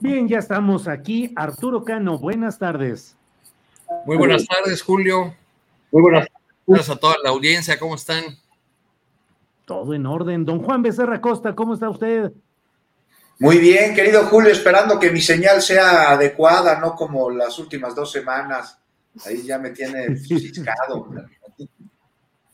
Bien, ya estamos aquí. Arturo Cano, buenas tardes. Muy buenas tardes, Julio. Muy buenas tardes a toda la audiencia. ¿Cómo están? Todo en orden. Don Juan Becerra Costa, ¿cómo está usted? Muy bien, querido Julio, esperando que mi señal sea adecuada, no como las últimas dos semanas. Ahí ya me tiene ciscado.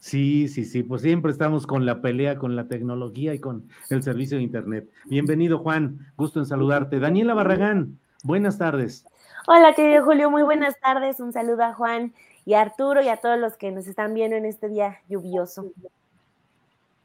Sí, sí, sí, pues siempre estamos con la pelea, con la tecnología y con el servicio de Internet. Bienvenido, Juan, gusto en saludarte. Daniela Barragán, buenas tardes. Hola, querido Julio, muy buenas tardes. Un saludo a Juan y a Arturo y a todos los que nos están viendo en este día lluvioso.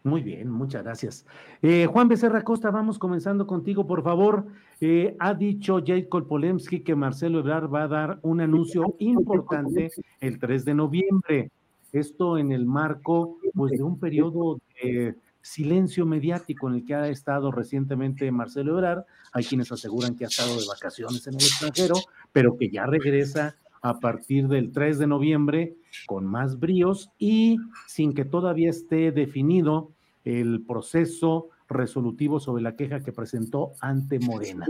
Muy bien, muchas gracias. Eh, Juan Becerra Costa, vamos comenzando contigo, por favor. Eh, ha dicho Jacob Polemski que Marcelo Ebrard va a dar un anuncio importante el 3 de noviembre. Esto en el marco pues, de un periodo de silencio mediático en el que ha estado recientemente Marcelo Ebrard. Hay quienes aseguran que ha estado de vacaciones en el extranjero, pero que ya regresa a partir del 3 de noviembre con más bríos y sin que todavía esté definido el proceso resolutivo sobre la queja que presentó ante Morena.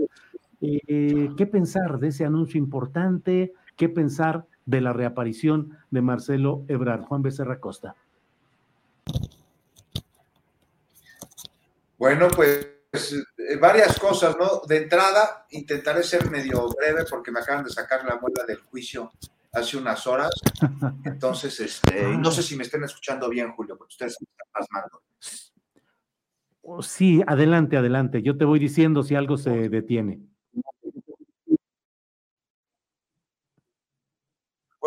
Eh, ¿Qué pensar de ese anuncio importante? ¿Qué pensar de la reaparición de Marcelo Ebrard. Juan Becerra Costa. Bueno, pues eh, varias cosas, ¿no? De entrada, intentaré ser medio breve porque me acaban de sacar la muela del juicio hace unas horas. Entonces, este, no sé si me estén escuchando bien, Julio, porque ustedes me están pasmando. Sí, adelante, adelante. Yo te voy diciendo si algo se detiene.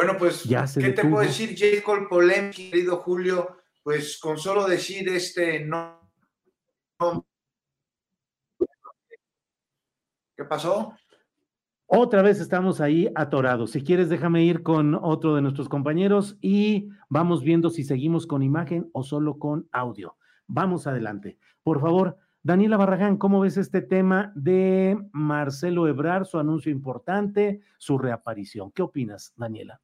Bueno, pues, ¿qué te puedo decir, Jacob Polemki, querido Julio? Pues con solo decir este no. ¿Qué pasó? Otra vez estamos ahí atorados. Si quieres, déjame ir con otro de nuestros compañeros y vamos viendo si seguimos con imagen o solo con audio. Vamos adelante. Por favor, Daniela Barragán, ¿cómo ves este tema de Marcelo Ebrar, su anuncio importante, su reaparición? ¿Qué opinas, Daniela?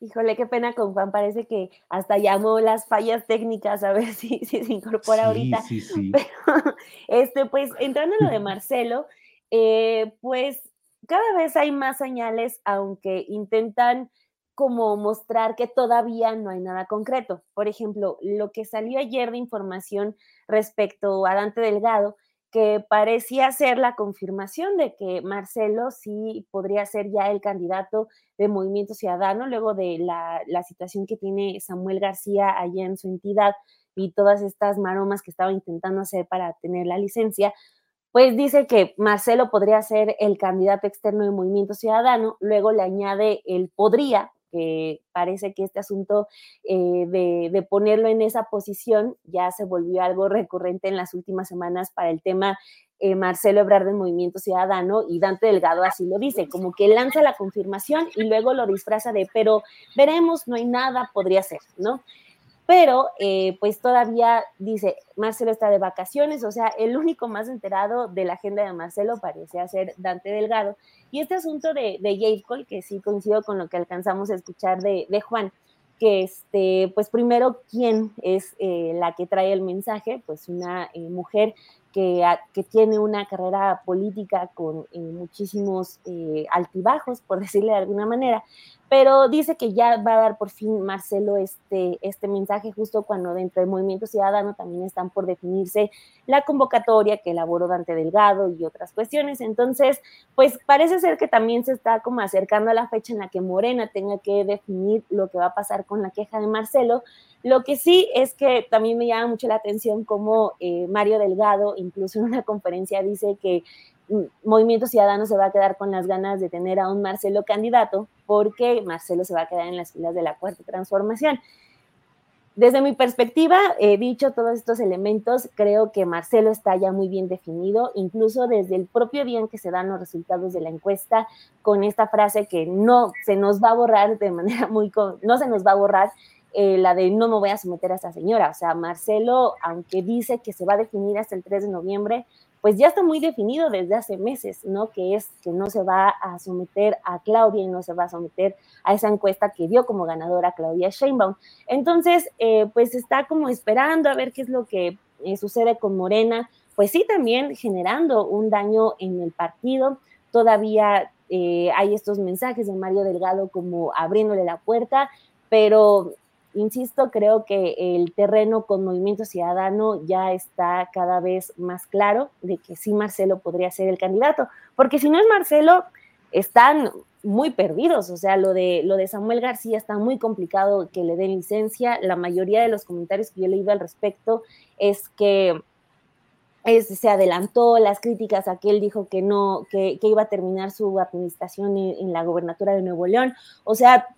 Híjole, qué pena con Juan, parece que hasta llamó las fallas técnicas a ver si, se incorpora ahorita. Sí, sí. este, pues entrando en lo de Marcelo, eh, pues cada vez hay más señales, aunque intentan como mostrar que todavía no hay nada concreto. Por ejemplo, lo que salió ayer de información respecto a Dante Delgado que parecía ser la confirmación de que Marcelo sí podría ser ya el candidato de Movimiento Ciudadano, luego de la, situación que tiene Samuel García allá en su entidad y todas estas maromas que estaba intentando hacer para tener la licencia, pues dice que Marcelo podría ser el candidato externo de Movimiento Ciudadano, luego le añade el podría, que parece que este asunto eh, de, ponerlo en esa posición ya se volvió algo recurrente en las últimas semanas para el tema eh, Marcelo Ebrard del Movimiento Ciudadano y Dante Delgado así lo dice, como que lanza la confirmación y luego lo disfraza de, pero veremos, no hay nada, podría ser, ¿no? Pero eh, pues todavía dice, Marcelo está de vacaciones, o sea, el único más enterado de la agenda de Marcelo parece ser Dante Delgado. Y este asunto de, de Cole, que sí coincido con lo que alcanzamos a escuchar de, Juan, que este, pues primero, ¿quién es eh, la que trae el mensaje? Pues una eh, mujer que, que tiene una carrera política con eh, muchísimos eh, altibajos, por decirle de alguna manera, pero dice que ya va a dar por fin Marcelo este, este mensaje justo cuando dentro del Movimiento Ciudadano también están por definirse la convocatoria que elaboró Dante Delgado y otras cuestiones. Entonces, pues parece ser que también se está como acercando a la fecha en la que Morena tenga que definir lo que va a pasar con la queja de Marcelo. Lo que sí es que también me llama mucho la atención como eh, Mario Delgado, incluso en una conferencia, dice que Movimiento Ciudadano se va a quedar con las ganas de tener a un Marcelo candidato porque Marcelo se va a quedar en las filas de la cuarta transformación. Desde mi perspectiva, he dicho todos estos elementos, creo que Marcelo está ya muy bien definido, incluso desde el propio día en que se dan los resultados de la encuesta, con esta frase que no se nos va a borrar de manera muy, no se nos va a borrar, eh, la de no me voy a someter a esta señora. O sea, Marcelo, aunque dice que se va a definir hasta el 3 de noviembre, pues ya está muy definido desde hace meses, ¿no? Que es que no se va a someter a Claudia y no se va a someter a esa encuesta que dio como ganadora Claudia Sheinbaum. Entonces, eh, pues está como esperando a ver qué es lo que eh, sucede con Morena, pues sí, también generando un daño en el partido. Todavía eh, hay estos mensajes de Mario Delgado como abriéndole la puerta, pero Insisto, creo que el terreno con Movimiento Ciudadano ya está cada vez más claro de que sí Marcelo podría ser el candidato, porque si no es Marcelo, están muy perdidos, o sea, lo de, lo de Samuel García está muy complicado que le den licencia, la mayoría de los comentarios que yo he leído al respecto es que se adelantó las críticas a que él dijo que no, que, iba a terminar su administración en, en, la gobernatura de Nuevo León. O sea,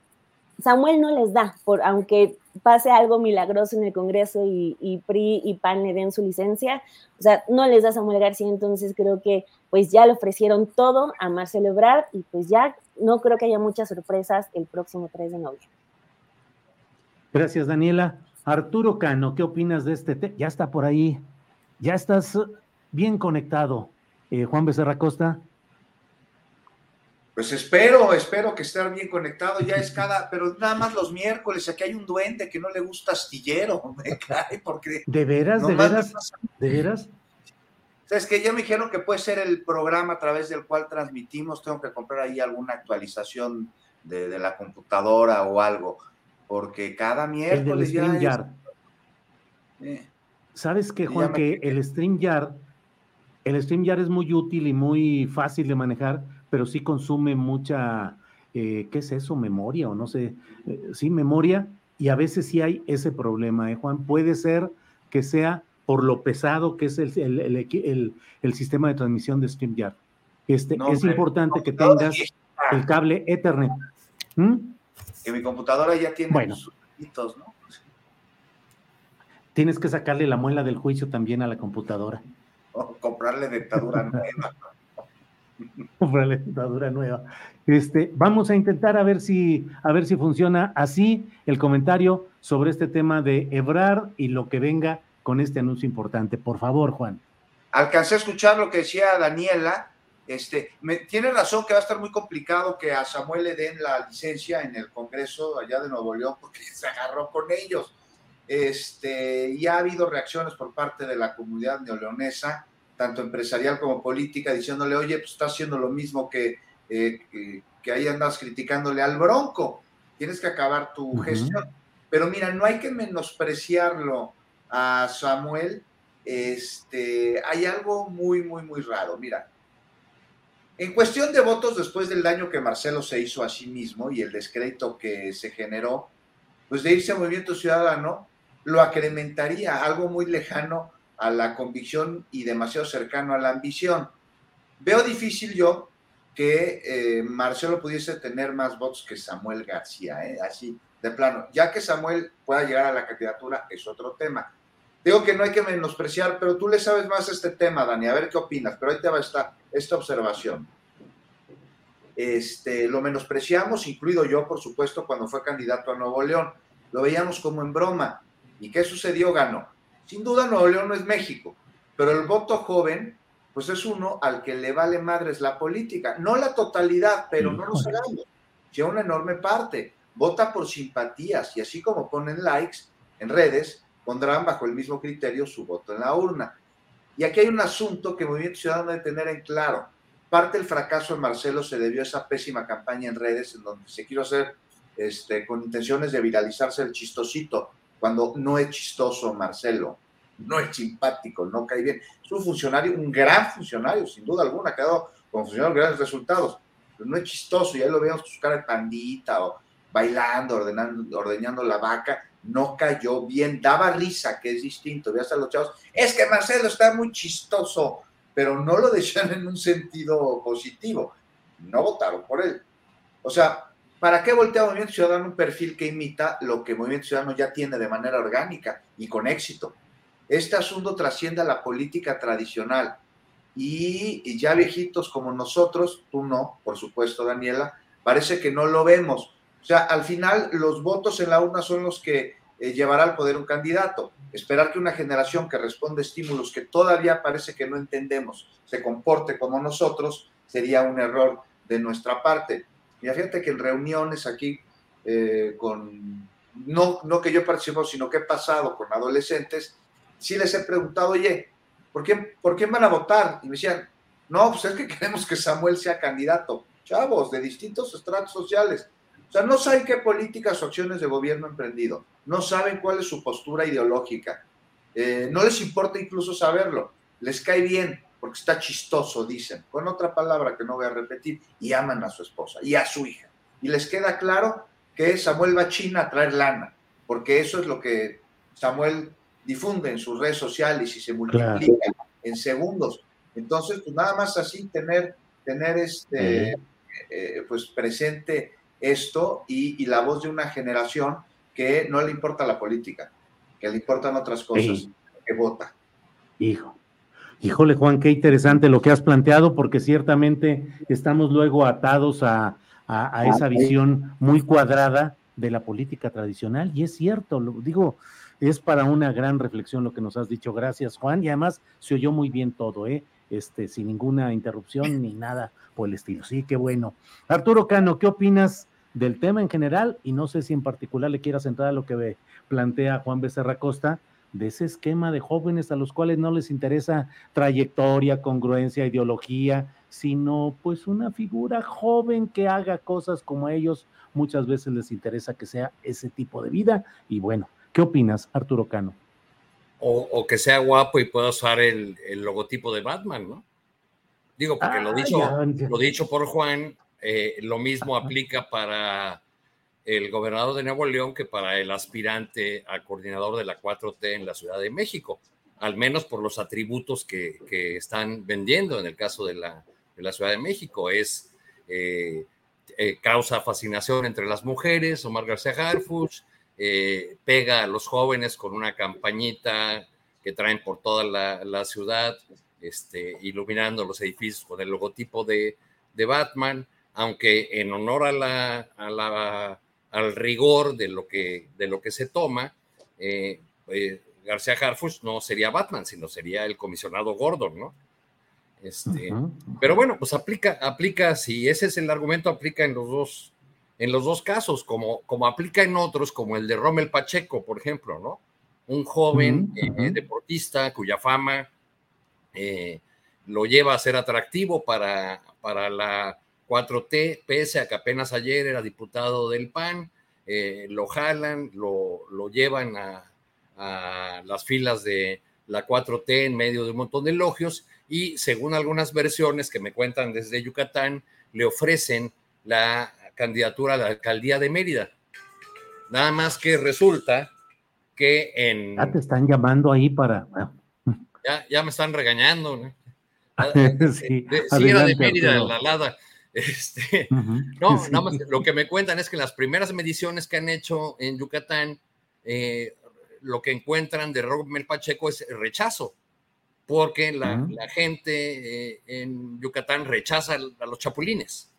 Samuel no les da, por, aunque pase algo milagroso en el Congreso y, PRI y PAN le den su licencia, o sea, no les da Samuel García, entonces creo que pues ya le ofrecieron todo a Marcelo Ebrard y pues ya no creo que haya muchas sorpresas el próximo 3 de noviembre. Gracias, Daniela. Arturo Cano, ¿qué opinas de este tema? Ya está por ahí, ya estás bien conectado. Eh, Juan Becerra Costa. Pues espero, espero que esté bien conectado. Ya es cada, pero nada más los miércoles. Aquí hay un duende que no le gusta astillero, me cae, porque. ¿De veras? ¿De veras? ¿De veras? Es que ya me dijeron que puede ser el programa a través del cual transmitimos. Tengo que comprar ahí alguna actualización de, la computadora o algo, porque cada miércoles el ya. Eh. ¿Sabes qué, Juan? Que el StreamYard, el StreamYard es muy útil y muy fácil de manejar pero sí consume mucha, eh, ¿qué es eso? Memoria o no sé, eh, sí, memoria, y a veces sí hay ese problema, ¿eh, Juan? Puede ser que sea por lo pesado que es el, el, el, sistema de transmisión de StreamYard. Este, es importante que tengas el cable Ethernet. ¿Mm? Que mi computadora ya tiene bueno. ¿no? Tienes que sacarle la muela del juicio también a la computadora. O comprarle dictadura nueva. la dentadura nueva. Este, vamos a intentar a ver si a ver si funciona así el comentario sobre este tema de Ebrar y lo que venga con este anuncio importante. Por favor, Juan. Alcancé a escuchar lo que decía Daniela. Este, tiene razón que va a estar muy complicado que a Samuel le den la licencia en el Congreso allá de Nuevo León porque se agarró con ellos. Este, y ha habido reacciones por parte de la comunidad neoleonesa tanto empresarial como política, diciéndole, oye, pues está haciendo lo mismo que, eh, que, ahí andas criticándole al Bronco, tienes que acabar tu gestión. Pero mira, no hay que menospreciarlo a Samuel, este, hay algo muy, muy, muy raro. Mira, en cuestión de votos, después del daño que Marcelo se hizo a sí mismo y el descrédito que se generó, pues de irse a Movimiento Ciudadano, lo acrementaría, algo muy lejano a la convicción y demasiado cercano a la ambición. Veo difícil yo que eh, Marcelo pudiese tener más votos que Samuel García, ¿eh? así de plano. Ya que Samuel pueda llegar a la candidatura es otro tema. Digo que no hay que menospreciar, pero tú le sabes más a este tema, Dani, a ver qué opinas, pero ahí te va esta, esta observación. Este, lo menospreciamos, incluido yo, por supuesto, cuando fue candidato a Nuevo León. Lo veíamos como en broma. ¿Y qué sucedió? Ganó. Sin duda Nuevo León no es México, pero el voto joven, pues es uno al que le vale madres la política. No la totalidad, pero no nos hagamos. Si una enorme parte vota por simpatías y así como ponen likes en redes, pondrán bajo el mismo criterio su voto en la urna. Y aquí hay un asunto que Movimiento Ciudadano debe tener en claro. Parte del fracaso de Marcelo se debió a esa pésima campaña en redes en donde se quiso hacer este, con intenciones de viralizarse el chistosito, cuando no es chistoso Marcelo, no es simpático, no cae bien. Es un funcionario, un gran funcionario, sin duda alguna, ha quedado con funcionarios grandes resultados, pero no es chistoso, ya lo vemos con su cara de pandita o bailando, ordenando, ordeñando la vaca, no cayó bien, daba risa, que es distinto, ve hasta los chavos, es que Marcelo está muy chistoso, pero no lo decían en un sentido positivo, no votaron por él. O sea, ¿para qué voltea Movimiento Ciudadano un perfil que imita lo que Movimiento Ciudadano ya tiene de manera orgánica y con éxito? Este asunto trasciende a la política tradicional y, ya viejitos como nosotros, tú no, por supuesto, Daniela, parece que no lo vemos. O sea, al final los votos en la urna son los que eh, llevará al poder un candidato. Esperar que una generación que responde estímulos que todavía parece que no entendemos se comporte como nosotros sería un error de nuestra parte. Y fíjate que en reuniones aquí eh, con, no, no que yo participo, sino que he pasado con adolescentes, sí les he preguntado, oye, ¿por qué, ¿por qué van a votar? Y me decían, no, pues es que queremos que Samuel sea candidato. Chavos, de distintos estratos sociales. O sea, no saben qué políticas o acciones de gobierno ha emprendido. No saben cuál es su postura ideológica. Eh, no les importa incluso saberlo. Les cae bien porque está chistoso, dicen. Con otra palabra que no voy a repetir. Y aman a su esposa y a su hija. Y les queda claro que Samuel va a China a traer lana. Porque eso es lo que Samuel difunde en sus redes sociales y se multiplica en segundos. Entonces, pues nada más así tener, tener este, eh, pues presente esto y, la voz de una generación que no le importa la política, que le importan otras cosas, que vota. Hijo. Híjole, Juan, qué interesante lo que has planteado, porque ciertamente estamos luego atados a, a esa visión muy cuadrada de la política tradicional, y es cierto, lo digo, es para una gran reflexión lo que nos has dicho. Gracias, Juan. Y además se oyó muy bien todo, ¿eh? Este, sin ninguna interrupción ni nada por el estilo. Sí, qué bueno. Arturo Cano, ¿qué opinas del tema en general? Y no sé si en particular le quieras entrar a lo que plantea Juan Becerra Costa, de ese esquema de jóvenes a los cuales no les interesa trayectoria, congruencia, ideología, sino pues una figura joven que haga cosas como a ellos muchas veces les interesa que sea ese tipo de vida. Y bueno, ¿Qué opinas, Arturo Cano? O, que sea guapo y pueda usar el, logotipo de Batman, ¿no? Digo, porque lo, ah, dicho, lo dicho por Juan, eh, lo mismo aplica para el gobernador de Nuevo León que para el aspirante a coordinador de la 4T en la Ciudad de México, al menos por los atributos que, están vendiendo en el caso de la, Ciudad de México. Es eh, eh, causa fascinación entre las mujeres, Omar García Harfuch, eh, pega a los jóvenes con una campañita que traen por toda la, ciudad, este, iluminando los edificios con el logotipo de, Batman, aunque en honor a la, al rigor de lo que, de lo que se toma, eh, eh, García Harfuch no sería Batman, sino sería el comisionado Gordon, ¿no? Este, Pero bueno, pues aplica, aplica, si ese es el argumento, aplica en los dos, en los dos casos, como, como aplica en otros, como el de Rommel Pacheco, por ejemplo, ¿no? Un joven eh, deportista cuya fama lo lleva a ser atractivo para, para la 4T, pese a que apenas ayer era diputado del PAN, eh, lo jalan, lo, lo llevan a, a, las filas de la 4T en medio de un montón de elogios y según algunas versiones que me cuentan desde Yucatán, le ofrecen la candidatura a la alcaldía de Mérida. Nada más que resulta que en... Ya te están llamando ahí para... Ya, ya me están regañando. ¿no? sí, era de Mérida, la Lada. Este, No, nada más lo que me cuentan es que las primeras mediciones que han hecho en Yucatán, eh, lo que encuentran de Romel Pacheco es rechazo, porque la, la gente eh, en Yucatán rechaza a los chapulines.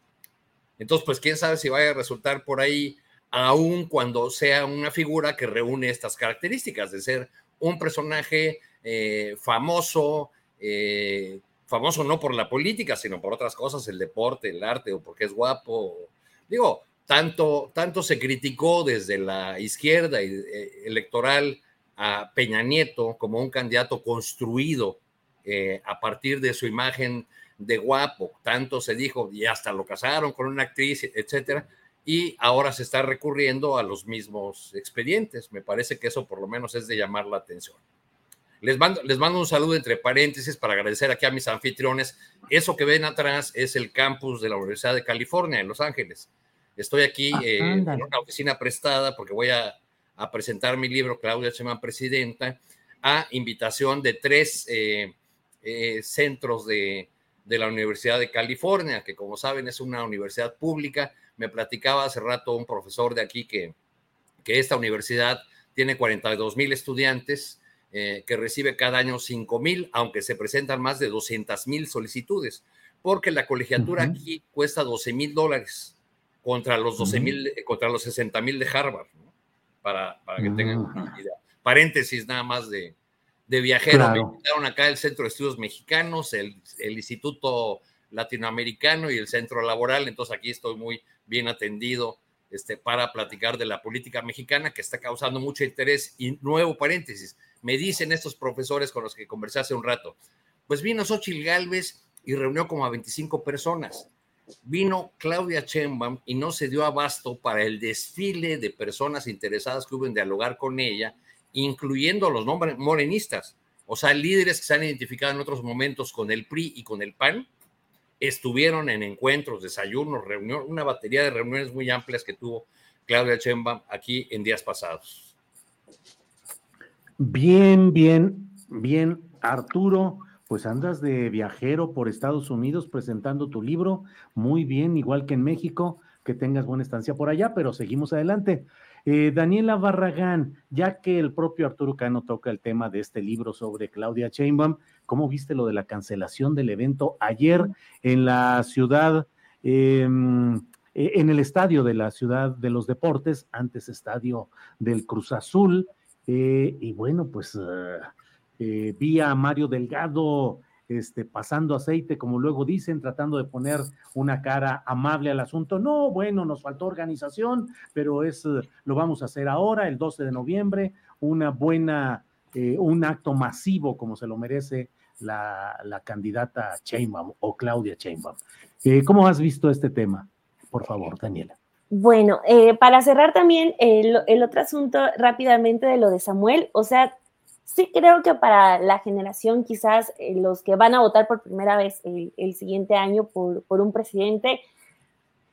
Entonces, pues quién sabe si vaya a resultar por ahí, aun cuando sea una figura que reúne estas características de ser un personaje eh, famoso, eh, famoso no por la política, sino por otras cosas, el deporte, el arte, o porque es guapo. Digo, tanto, tanto se criticó desde la izquierda eh, electoral a Peña Nieto como un candidato construido eh, a partir de su imagen de guapo, tanto se dijo, y hasta lo casaron con una actriz, etcétera, y ahora se está recurriendo a los mismos expedientes. Me parece que eso por lo menos es de llamar la atención. Les mando, les mando un saludo entre paréntesis para agradecer aquí a mis anfitriones. Eso que ven atrás es el campus de la Universidad de California en Los Ángeles. Estoy aquí ah, eh, en una oficina prestada porque voy a, presentar mi libro, Claudia Chema Presidenta, a invitación de tres eh, eh, centros de, de la Universidad de California, que como saben es una universidad pública. Me platicaba hace rato un profesor de aquí que, que esta universidad tiene 42 mil estudiantes, eh, que recibe cada año 5 mil, aunque se presentan más de 200 mil solicitudes, porque la colegiatura aquí cuesta 12 mil dólares contra los 12 mil, eh, contra los 60 mil de Harvard, para, para, que tengan una idea. Paréntesis nada más de, de viajero. Me invitaron acá el Centro de Estudios Mexicanos, el, el Instituto Latinoamericano y el Centro Laboral, entonces aquí estoy muy bien atendido este, para platicar de la política mexicana que está causando mucho interés. Y nuevo paréntesis, me dicen estos profesores con los que conversé hace un rato, pues vino Xochitl Galvez y reunió como a 25 personas. Vino Claudia Chembam y no se dio abasto para el desfile de personas interesadas que hubo en dialogar con ella, incluyendo los nombres morenistas, o sea, líderes que se han identificado en otros momentos con el PRI y con el PAN, estuvieron en encuentros, desayunos, reuniones, una batería de reuniones muy amplias que tuvo Claudia Chembam aquí en días pasados. Bien, bien, bien, Arturo, pues andas de viajero por Estados Unidos presentando tu libro, muy bien, igual que en México, que tengas buena estancia por allá, pero seguimos adelante. Eh, Daniela Barragán, ya que el propio Arturo Cano toca el tema de este libro sobre Claudia Chainbaum, ¿cómo viste lo de la cancelación del evento ayer en la ciudad, em, e, en el estadio de la ciudad de los deportes, antes estadio del Cruz Azul? Eh, y bueno, pues ah, eh, vi a Mario Delgado este, pasando aceite, como luego dicen, tratando de poner una cara amable al asunto. No, bueno, nos faltó organización, pero es, lo vamos a hacer ahora, el 12 de noviembre, una buena, eh, un acto masivo como se lo merece la, la candidata Chainbaum o Claudia Chainbaum. ¿Cómo has visto este tema? Por favor, Daniela. Bueno, eh, para cerrar también el, otro asunto rápidamente de lo de Samuel, o sea, sí creo que para la generación quizás eh, los que van a votar por primera vez el, siguiente año por, por, un presidente,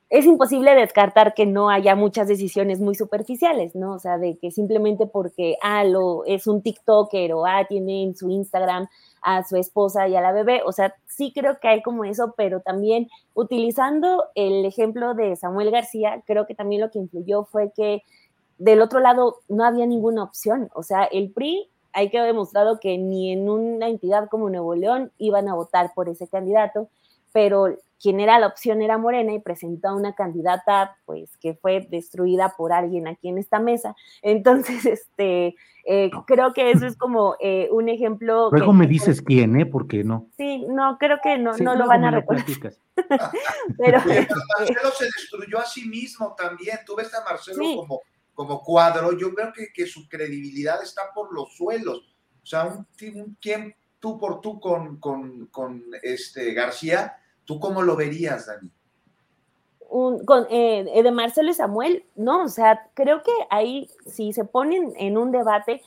es imposible descartar que no haya muchas decisiones muy superficiales, ¿no? O sea, de que simplemente porque, ah, lo, es un TikToker o, ah, tiene en su Instagram a su esposa y a la bebé, o sea, sí creo que hay como eso, pero también utilizando el ejemplo de Samuel García, creo que también lo que influyó fue que del otro lado no había ninguna opción, o sea, el PRI hay que demostrado que ni en una entidad como Nuevo León iban a votar por ese candidato, pero quien era la opción era Morena y presentó a una candidata pues que fue destruida por alguien aquí en esta mesa. Entonces, este, eh, creo que eso es como eh, un ejemplo. Luego me dices quién, ¿eh? ¿Por qué no? Sí, no, creo que no, no lo van a recordar. Pero este Marcelo se destruyó a sí mismo también. Tú ves a Marcelo como, como cuadro. Yo creo que, que, su credibilidad está por los suelos. O sea, un, un, tú por tú con, con, con este García ¿Tú cómo lo verías, Dani? con, eh, eh, de Marcelo y Samuel, no, o sea, creo que ahí, si se ponen en un debate,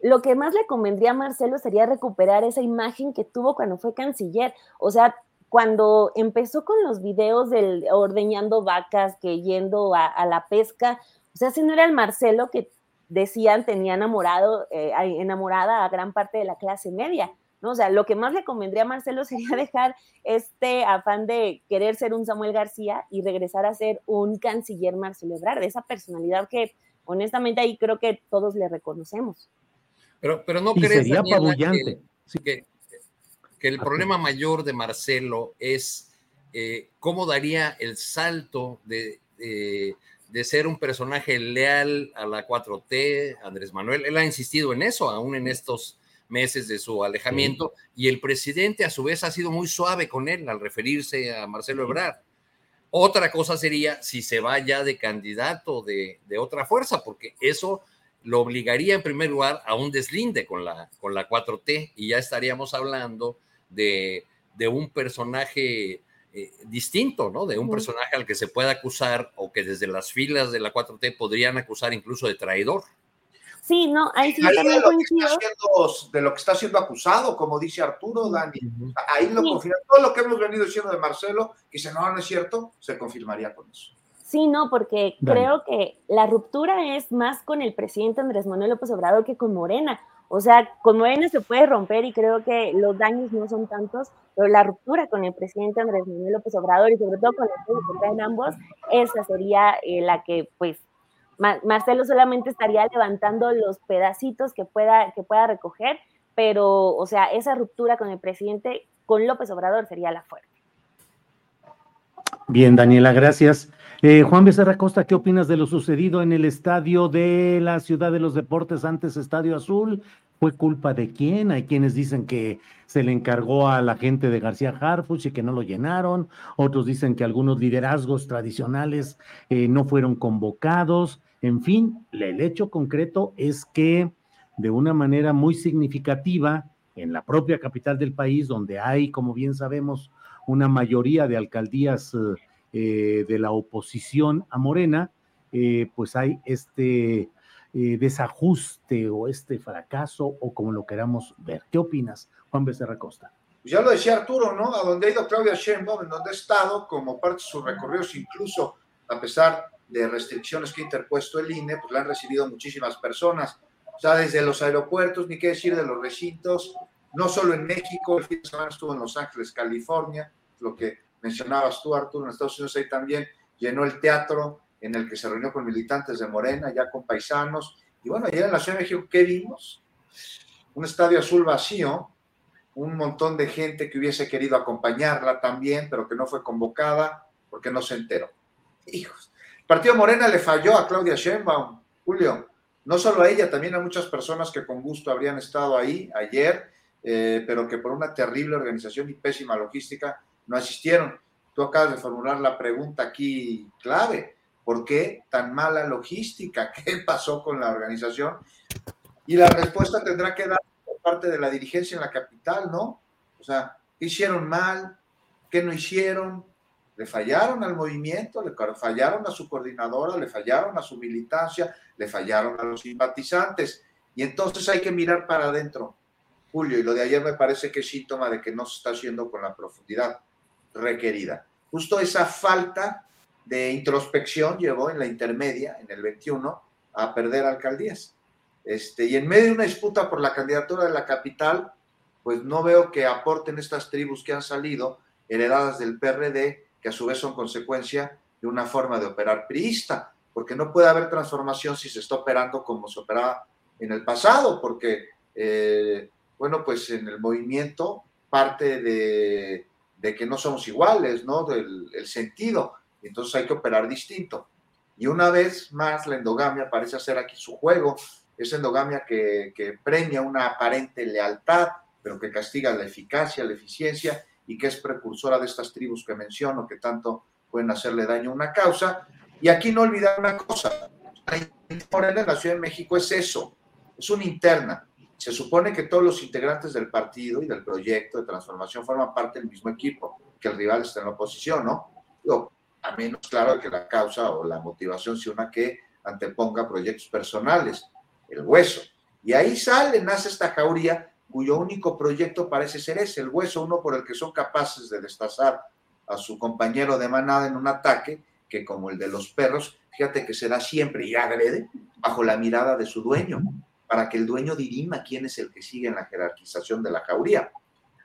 lo que más le convendría a Marcelo sería recuperar esa imagen que tuvo cuando fue canciller. O sea, cuando empezó con los videos del ordeñando vacas, que yendo a, la pesca, o sea, ese no era el Marcelo que decían tenía enamorado, eh, enamorada a gran parte de la clase media. O sea, lo que más le convendría a Marcelo sería dejar este afán de querer ser un Samuel García y regresar a ser un canciller Marcelo Ebrard, de esa personalidad que honestamente ahí creo que todos le reconocemos. Pero, pero no crees sería que, que, que, el problema mayor de Marcelo es eh, cómo daría el salto de, de ser un personaje leal a la 4T, Andrés Manuel. Él ha insistido en eso, aún en estos meses de su alejamiento, y el presidente a su vez ha sido muy suave con él al referirse a Marcelo Ebrard. Otra cosa sería si se va ya de candidato de, de, otra fuerza, porque eso lo obligaría en primer lugar a un deslinde con la, con la 4T y ya estaríamos hablando de, un personaje eh, distinto, ¿no? De un personaje al que se pueda acusar o que desde las filas de la 4T podrían acusar incluso de traidor. Sí, no, ahí sí también coincido. de lo que está siendo acusado, como dice Arturo, Dani. Ahí lo confirma. Todo lo que hemos venido diciendo de Marcelo, que si no, no es cierto, se confirmaría con eso. Sí, no, porque creo que la ruptura es más con el presidente Andrés Manuel López Obrador que con Morena. O sea, con Morena se puede romper y creo que los daños no son tantos, pero la ruptura con el presidente Andrés Manuel López Obrador y sobre todo con el que traen ambos, esa sería eh, la que pues Marcelo solamente estaría levantando los pedacitos que pueda, que pueda recoger, pero o sea, esa ruptura con el presidente, con López Obrador sería la fuerte. Bien, Daniela, gracias. Eh, Juan Becerra Costa, ¿qué opinas de lo sucedido en el estadio de la Ciudad de los Deportes, antes Estadio Azul? ¿Fue culpa de quién? Hay quienes dicen que se le encargó a la gente de García Harfuch y que no lo llenaron. Otros dicen que algunos liderazgos tradicionales eh, no fueron convocados. En fin, el hecho concreto es que de una manera muy significativa, en la propia capital del país, donde hay, como bien sabemos, una mayoría de alcaldías eh, de la oposición a Morena, eh, pues hay este eh, desajuste o este fracaso o como lo queramos ver. ¿Qué opinas, Juan Becerra Costa? Pues ya lo decía Arturo, ¿no? A donde ha ido Claudia Sheinbaum, en donde ha estado, como parte de sus recorridos, incluso a pesar de restricciones que ha interpuesto el INE, pues la han recibido muchísimas personas. O sea, desde los aeropuertos, ni qué decir de los recintos, no solo en México, el fin de semana estuvo en Los Ángeles, California, lo que mencionabas tú, Arturo, en Estados Unidos ahí también llenó el teatro en el que se reunió con militantes de Morena, ya con paisanos. Y bueno, ayer en la Ciudad de México, ¿qué vimos? Un estadio azul vacío, un montón de gente que hubiese querido acompañarla también, pero que no fue convocada porque no se enteró. Hijos. El partido Morena le falló a Claudia Sheinbaum, Julio. No solo a ella, también a muchas personas que con gusto habrían estado ahí ayer, eh, pero que por una terrible organización y pésima logística no asistieron. Tú acabas de formular la pregunta aquí clave. ¿Por qué tan mala logística? ¿Qué pasó con la organización? Y la respuesta tendrá que dar por parte de la dirigencia en la capital, ¿no? O sea, ¿qué hicieron mal? ¿Qué no hicieron? Le fallaron al movimiento, le fallaron a su coordinadora, le fallaron a su militancia, le fallaron a los simpatizantes. Y entonces hay que mirar para adentro, Julio. Y lo de ayer me parece que es síntoma de que no se está haciendo con la profundidad requerida. Justo esa falta de introspección llevó en la intermedia, en el 21, a perder alcaldías. Este, y en medio de una disputa por la candidatura de la capital, pues no veo que aporten estas tribus que han salido, heredadas del PRD, que a su vez son consecuencia de una forma de operar priista, porque no puede haber transformación si se está operando como se operaba en el pasado, porque, eh, bueno, pues en el movimiento parte de de que no somos iguales, ¿no? Del el sentido. Entonces hay que operar distinto. Y una vez más, la endogamia parece hacer aquí su juego. Esa endogamia que, que premia una aparente lealtad, pero que castiga la eficacia, la eficiencia y que es precursora de estas tribus que menciono, que tanto pueden hacerle daño a una causa. Y aquí no olvidar una cosa, la en la Ciudad de México es eso, es una interna. Se supone que todos los integrantes del partido y del proyecto de transformación forman parte del mismo equipo, que el rival está en la oposición, ¿no? Digo, a menos claro que la causa o la motivación sea una que anteponga proyectos personales, el hueso. Y ahí sale, nace esta jauría cuyo único proyecto parece ser ese, el hueso, uno por el que son capaces de destazar a su compañero de manada en un ataque que como el de los perros, fíjate que será siempre y agrede bajo la mirada de su dueño para que el dueño dirima quién es el que sigue en la jerarquización de la jauría.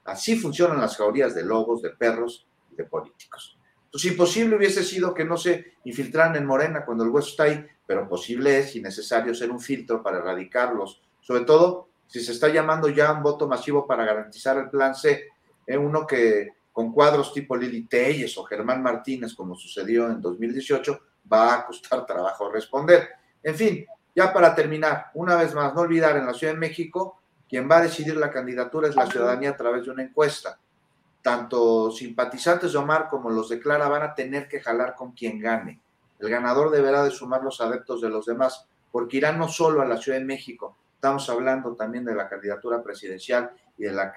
Así funcionan las jaurías de lobos, de perros de políticos. Entonces, imposible hubiese sido que no se infiltraran en Morena cuando el hueso está ahí, pero posible es y necesario ser un filtro para erradicarlos, sobre todo si se está llamando ya un voto masivo para garantizar el plan C, eh, uno que con cuadros tipo Lili Telles o Germán Martínez, como sucedió en 2018, va a costar trabajo responder. En fin, ya para terminar, una vez más, no olvidar en la Ciudad de México, quien va a decidir la candidatura es la ciudadanía a través de una encuesta. Tanto simpatizantes de Omar como los de Clara van a tener que jalar con quien gane. El ganador deberá de sumar los adeptos de los demás, porque irá no solo a la Ciudad de México, estamos hablando también de la candidatura presidencial y de, la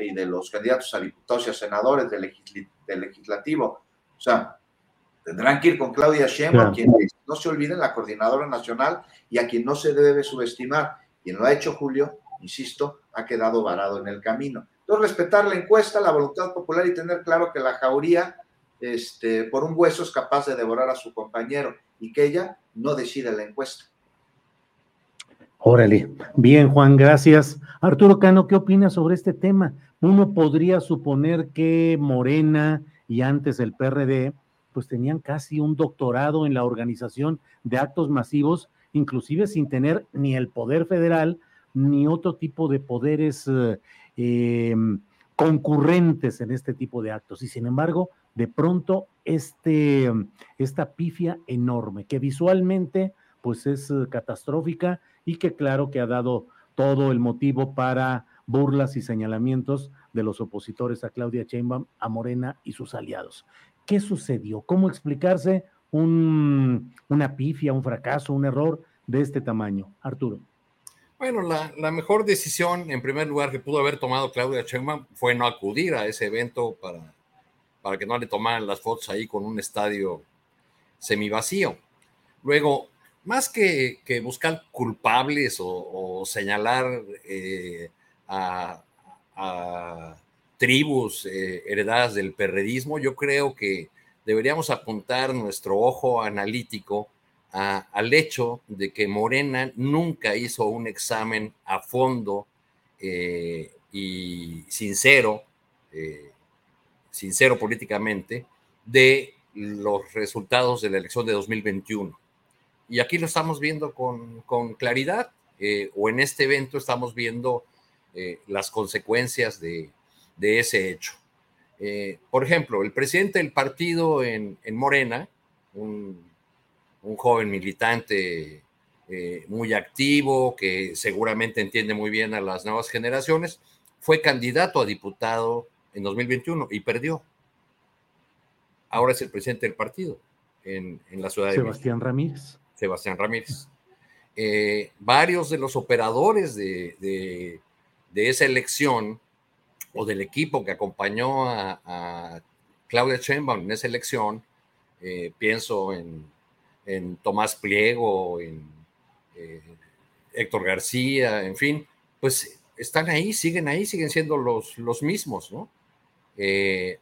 y de los candidatos a diputados y a senadores del, legislativo. O sea, tendrán que ir con Claudia Sheinbaum, quien no se olviden, la coordinadora nacional y a quien no se debe subestimar. Quien lo ha hecho Julio, insisto, ha quedado varado en el camino. Entonces, respetar la encuesta, la voluntad popular y tener claro que la jauría, este, por un hueso, es capaz de devorar a su compañero y que ella no decide la encuesta. Órale. Bien, Juan, gracias. Arturo Cano, ¿qué opinas sobre este tema? Uno podría suponer que Morena y antes el PRD, pues tenían casi un doctorado en la organización de actos masivos, inclusive sin tener ni el poder federal ni otro tipo de poderes eh, em, concurrentes en este tipo de actos. Y sin embargo, de pronto, este, esta pifia enorme, que visualmente pues es eh, catastrófica y que claro que ha dado todo el motivo para burlas y señalamientos de los opositores a Claudia Sheinbaum, a Morena y sus aliados. ¿Qué sucedió? ¿Cómo explicarse un, una pifia, un fracaso, un error de este tamaño? Arturo. Bueno, la, mejor decisión, en primer lugar, que pudo haber tomado Claudia Sheinbaum fue no acudir a ese evento para, para que no le tomaran las fotos ahí con un estadio semivacío. Luego, más que, buscar culpables o, señalar eh, a, tribus eh, heredadas del perredismo, yo creo que deberíamos apuntar nuestro ojo analítico al hecho de que Morena nunca hizo un examen a fondo eh, y sincero, sincero políticamente, de los resultados de la elección de 2021 y aquí lo estamos viendo con, claridad, eh, o en este evento estamos viendo eh, las consecuencias de, ese hecho. Eh, por ejemplo, el presidente del partido en, Morena, un, joven militante muy activo, que seguramente entiende muy bien a las nuevas generaciones, fue candidato a diputado en 2021 y perdió. Ahora es el presidente del partido en, la ciudad de Sebastián Ramírez. Sebastián Ramírez. Eh, varios de los operadores de, esa elección o del equipo que acompañó a, Claudia Sheinbaum en esa elección, eh, pienso en, Tomás Pliego, en eh, Héctor García, en fin, pues están ahí, siguen ahí, siguen siendo los, los mismos, ¿no?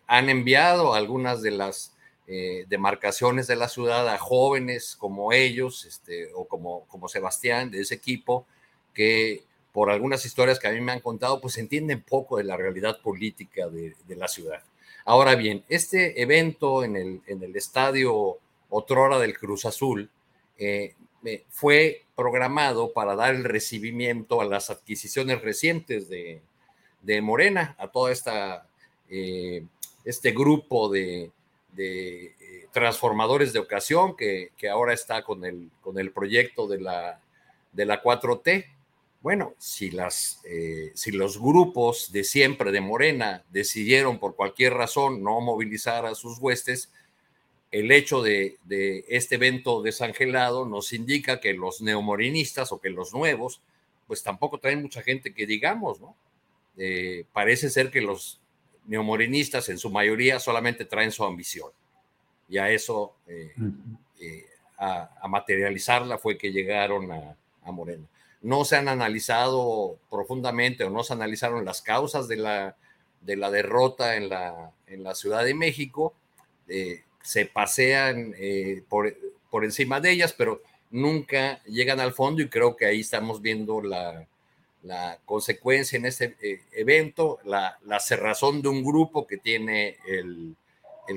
han enviado algunas de las eh, demarcaciones de la ciudad a jóvenes como ellos, este, o como, como Sebastián, de ese equipo, que por algunas historias que a mí me han contado, pues entienden poco de la realidad política de, la ciudad. Ahora bien, este evento en el, en el estadio Otrora del Cruz Azul eh, fue programado para dar el recibimiento a las adquisiciones recientes de, Morena, a todo esta, eh, este grupo de, de eh, transformadores de ocasión que, ahora está con el, con el proyecto de la, de la 4T. Bueno, si, las, eh, si los grupos de siempre de Morena decidieron por cualquier razón no movilizar a sus huestes, el hecho de, este evento desangelado nos indica que los neomorinistas o que los nuevos, pues tampoco traen mucha gente que digamos, ¿no? Eh, parece ser que los neomorinistas en su mayoría solamente traen su ambición. Y a eso, eh, eh, a, materializarla fue que llegaron a, Morena. No se han analizado profundamente o no se analizaron las causas de la, de la derrota en la, en la Ciudad de México. Eh, se pasean por, por encima de ellas, pero nunca llegan al fondo y creo que ahí estamos viendo la, la consecuencia en este eh, evento, la, cerrazón de un grupo que tiene el,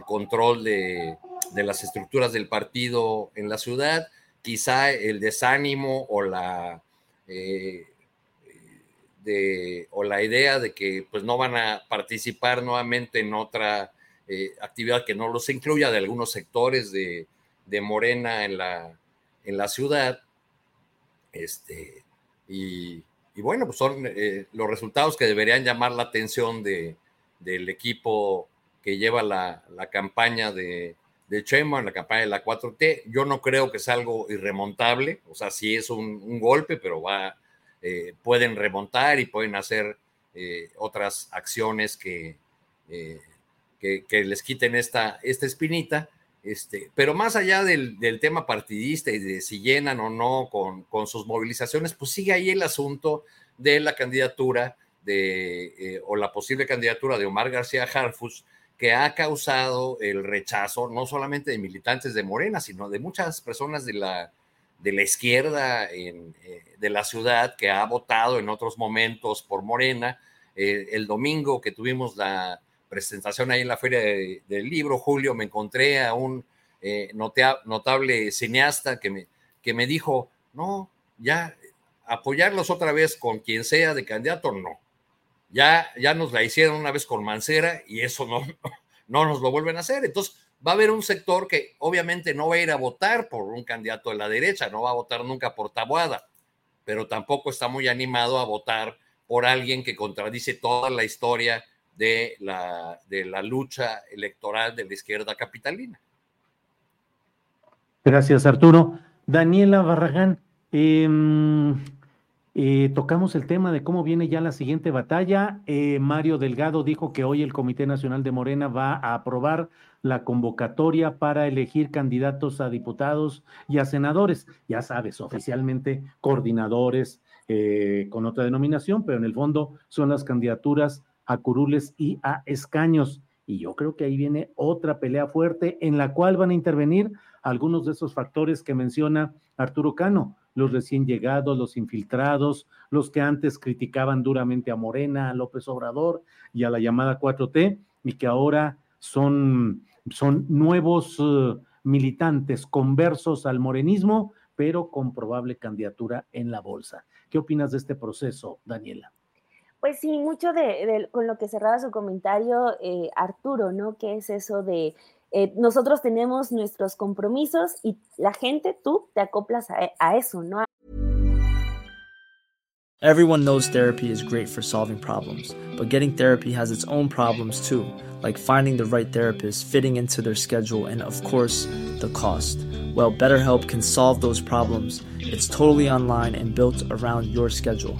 control de, las estructuras del partido en la ciudad, quizá el desánimo o la, eh, de, o la idea de que pues, no van a participar nuevamente en otra eh, actividad que no los incluya de algunos sectores de, Morena en la, en la ciudad. Este, y y bueno, pues son eh, los resultados que deberían llamar la atención de, del equipo que lleva la, campaña de, de en la campaña de la 4T. Yo no creo que sea algo irremontable, o sea, sí es un, golpe, pero va, eh, pueden remontar y pueden hacer otras acciones que, que, les quiten esta, esta espinita. Este, pero más allá del, tema partidista y de si llenan o no con, con, sus movilizaciones, pues sigue ahí el asunto de la candidatura de, o la posible candidatura de Omar García Harfus, que ha causado el rechazo no solamente de militantes de Morena, sino de muchas personas de la, de la izquierda en, eh, de la ciudad que ha votado en otros momentos por Morena. Eh, el domingo que tuvimos la presentación ahí en la Feria del Libro, Julio, me encontré a un eh, notable cineasta que me, que me dijo, no, ya apoyarlos otra vez con quien sea de candidato, no. Ya, ya nos la hicieron una vez con Mancera y eso no, no nos lo vuelven a hacer. Entonces, va a haber un sector que obviamente no va a ir a votar por un candidato de la derecha, no va a votar nunca por Tabuada, pero tampoco está muy animado a votar por alguien que contradice toda la historia de la, de la lucha electoral de la izquierda capitalina. Gracias, Arturo. Daniela Barragán, eh, eh, tocamos el tema de cómo viene ya la siguiente batalla. Eh, Mario Delgado dijo que hoy el Comité Nacional de Morena va a aprobar la convocatoria para elegir candidatos a diputados y a senadores. Ya sabes, oficialmente coordinadores eh, con otra denominación, pero en el fondo son las candidaturas a curules y a escaños. Y yo creo que ahí viene otra pelea fuerte en la cual van a intervenir algunos de esos factores que menciona Arturo Cano los recién llegados, los infiltrados, los que antes criticaban duramente a Morena, a López Obrador y a la llamada 4T, y que ahora son, son nuevos uh, militantes conversos al morenismo, pero con probable candidatura en la bolsa. ¿Qué opinas de este proceso, Daniela? Pues sí, mucho de, con lo que cerraba su comentario eh, Arturo, ¿no? ¿Qué es eso de eh, nosotros tenemos nuestros compromisos y la gente, tú te acoplas a, a eso, ¿no? Everyone knows therapy is great for solving problems, but getting therapy has its own problems too, like finding the right therapist, fitting into their schedule, and of course, the cost. Well, BetterHelp can solve those problems. It's totally online and built around your schedule.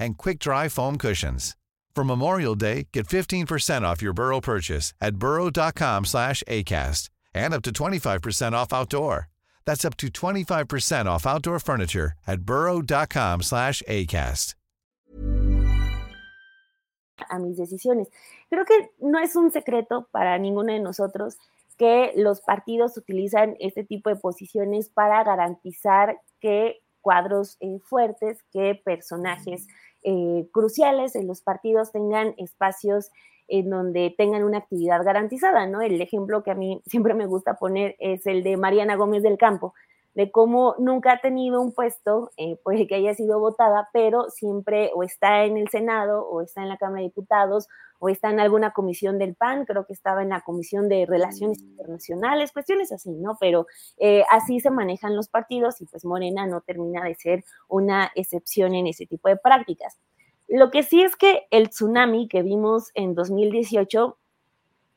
and quick dry foam cushions. For Memorial Day, get 15% off your Burrow purchase at burrow.com slash ACAST and up to 25% off outdoor. That's up to 25% off outdoor furniture at burrow.com slash ACAST. A mis decisiones. Creo que no es un secreto para ninguno de nosotros que los partidos utilizan este tipo de posiciones para garantizar que cuadros eh, fuertes, que personajes eh, cruciales en los partidos tengan espacios en donde tengan una actividad garantizada, ¿no? El ejemplo que a mí siempre me gusta poner es el de Mariana Gómez del Campo, de cómo nunca ha tenido un puesto, eh, puede que haya sido votada, pero siempre o está en el Senado o está en la Cámara de Diputados o está en alguna comisión del PAN, creo que estaba en la Comisión de Relaciones Internacionales, cuestiones así, ¿no? Pero eh, así se manejan los partidos y pues Morena no termina de ser una excepción en ese tipo de prácticas. Lo que sí es que el tsunami que vimos en 2018,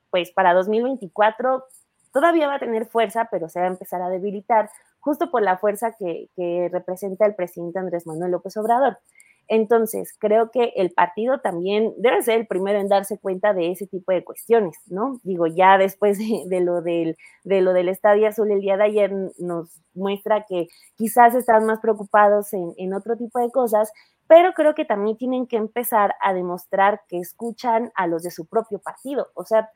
pues para 2024 todavía va a tener fuerza, pero se va a empezar a debilitar justo por la fuerza que, representa el presidente Andrés Manuel López Obrador. Entonces, creo que el partido también debe ser el primero en darse cuenta de ese tipo de cuestiones, ¿no? Digo, ya después de, lo, del, de lo del Estadio Azul el día de ayer nos muestra que quizás están más preocupados en, en otro tipo de cosas, pero creo que también tienen que empezar a demostrar que escuchan a los de su propio partido. O sea,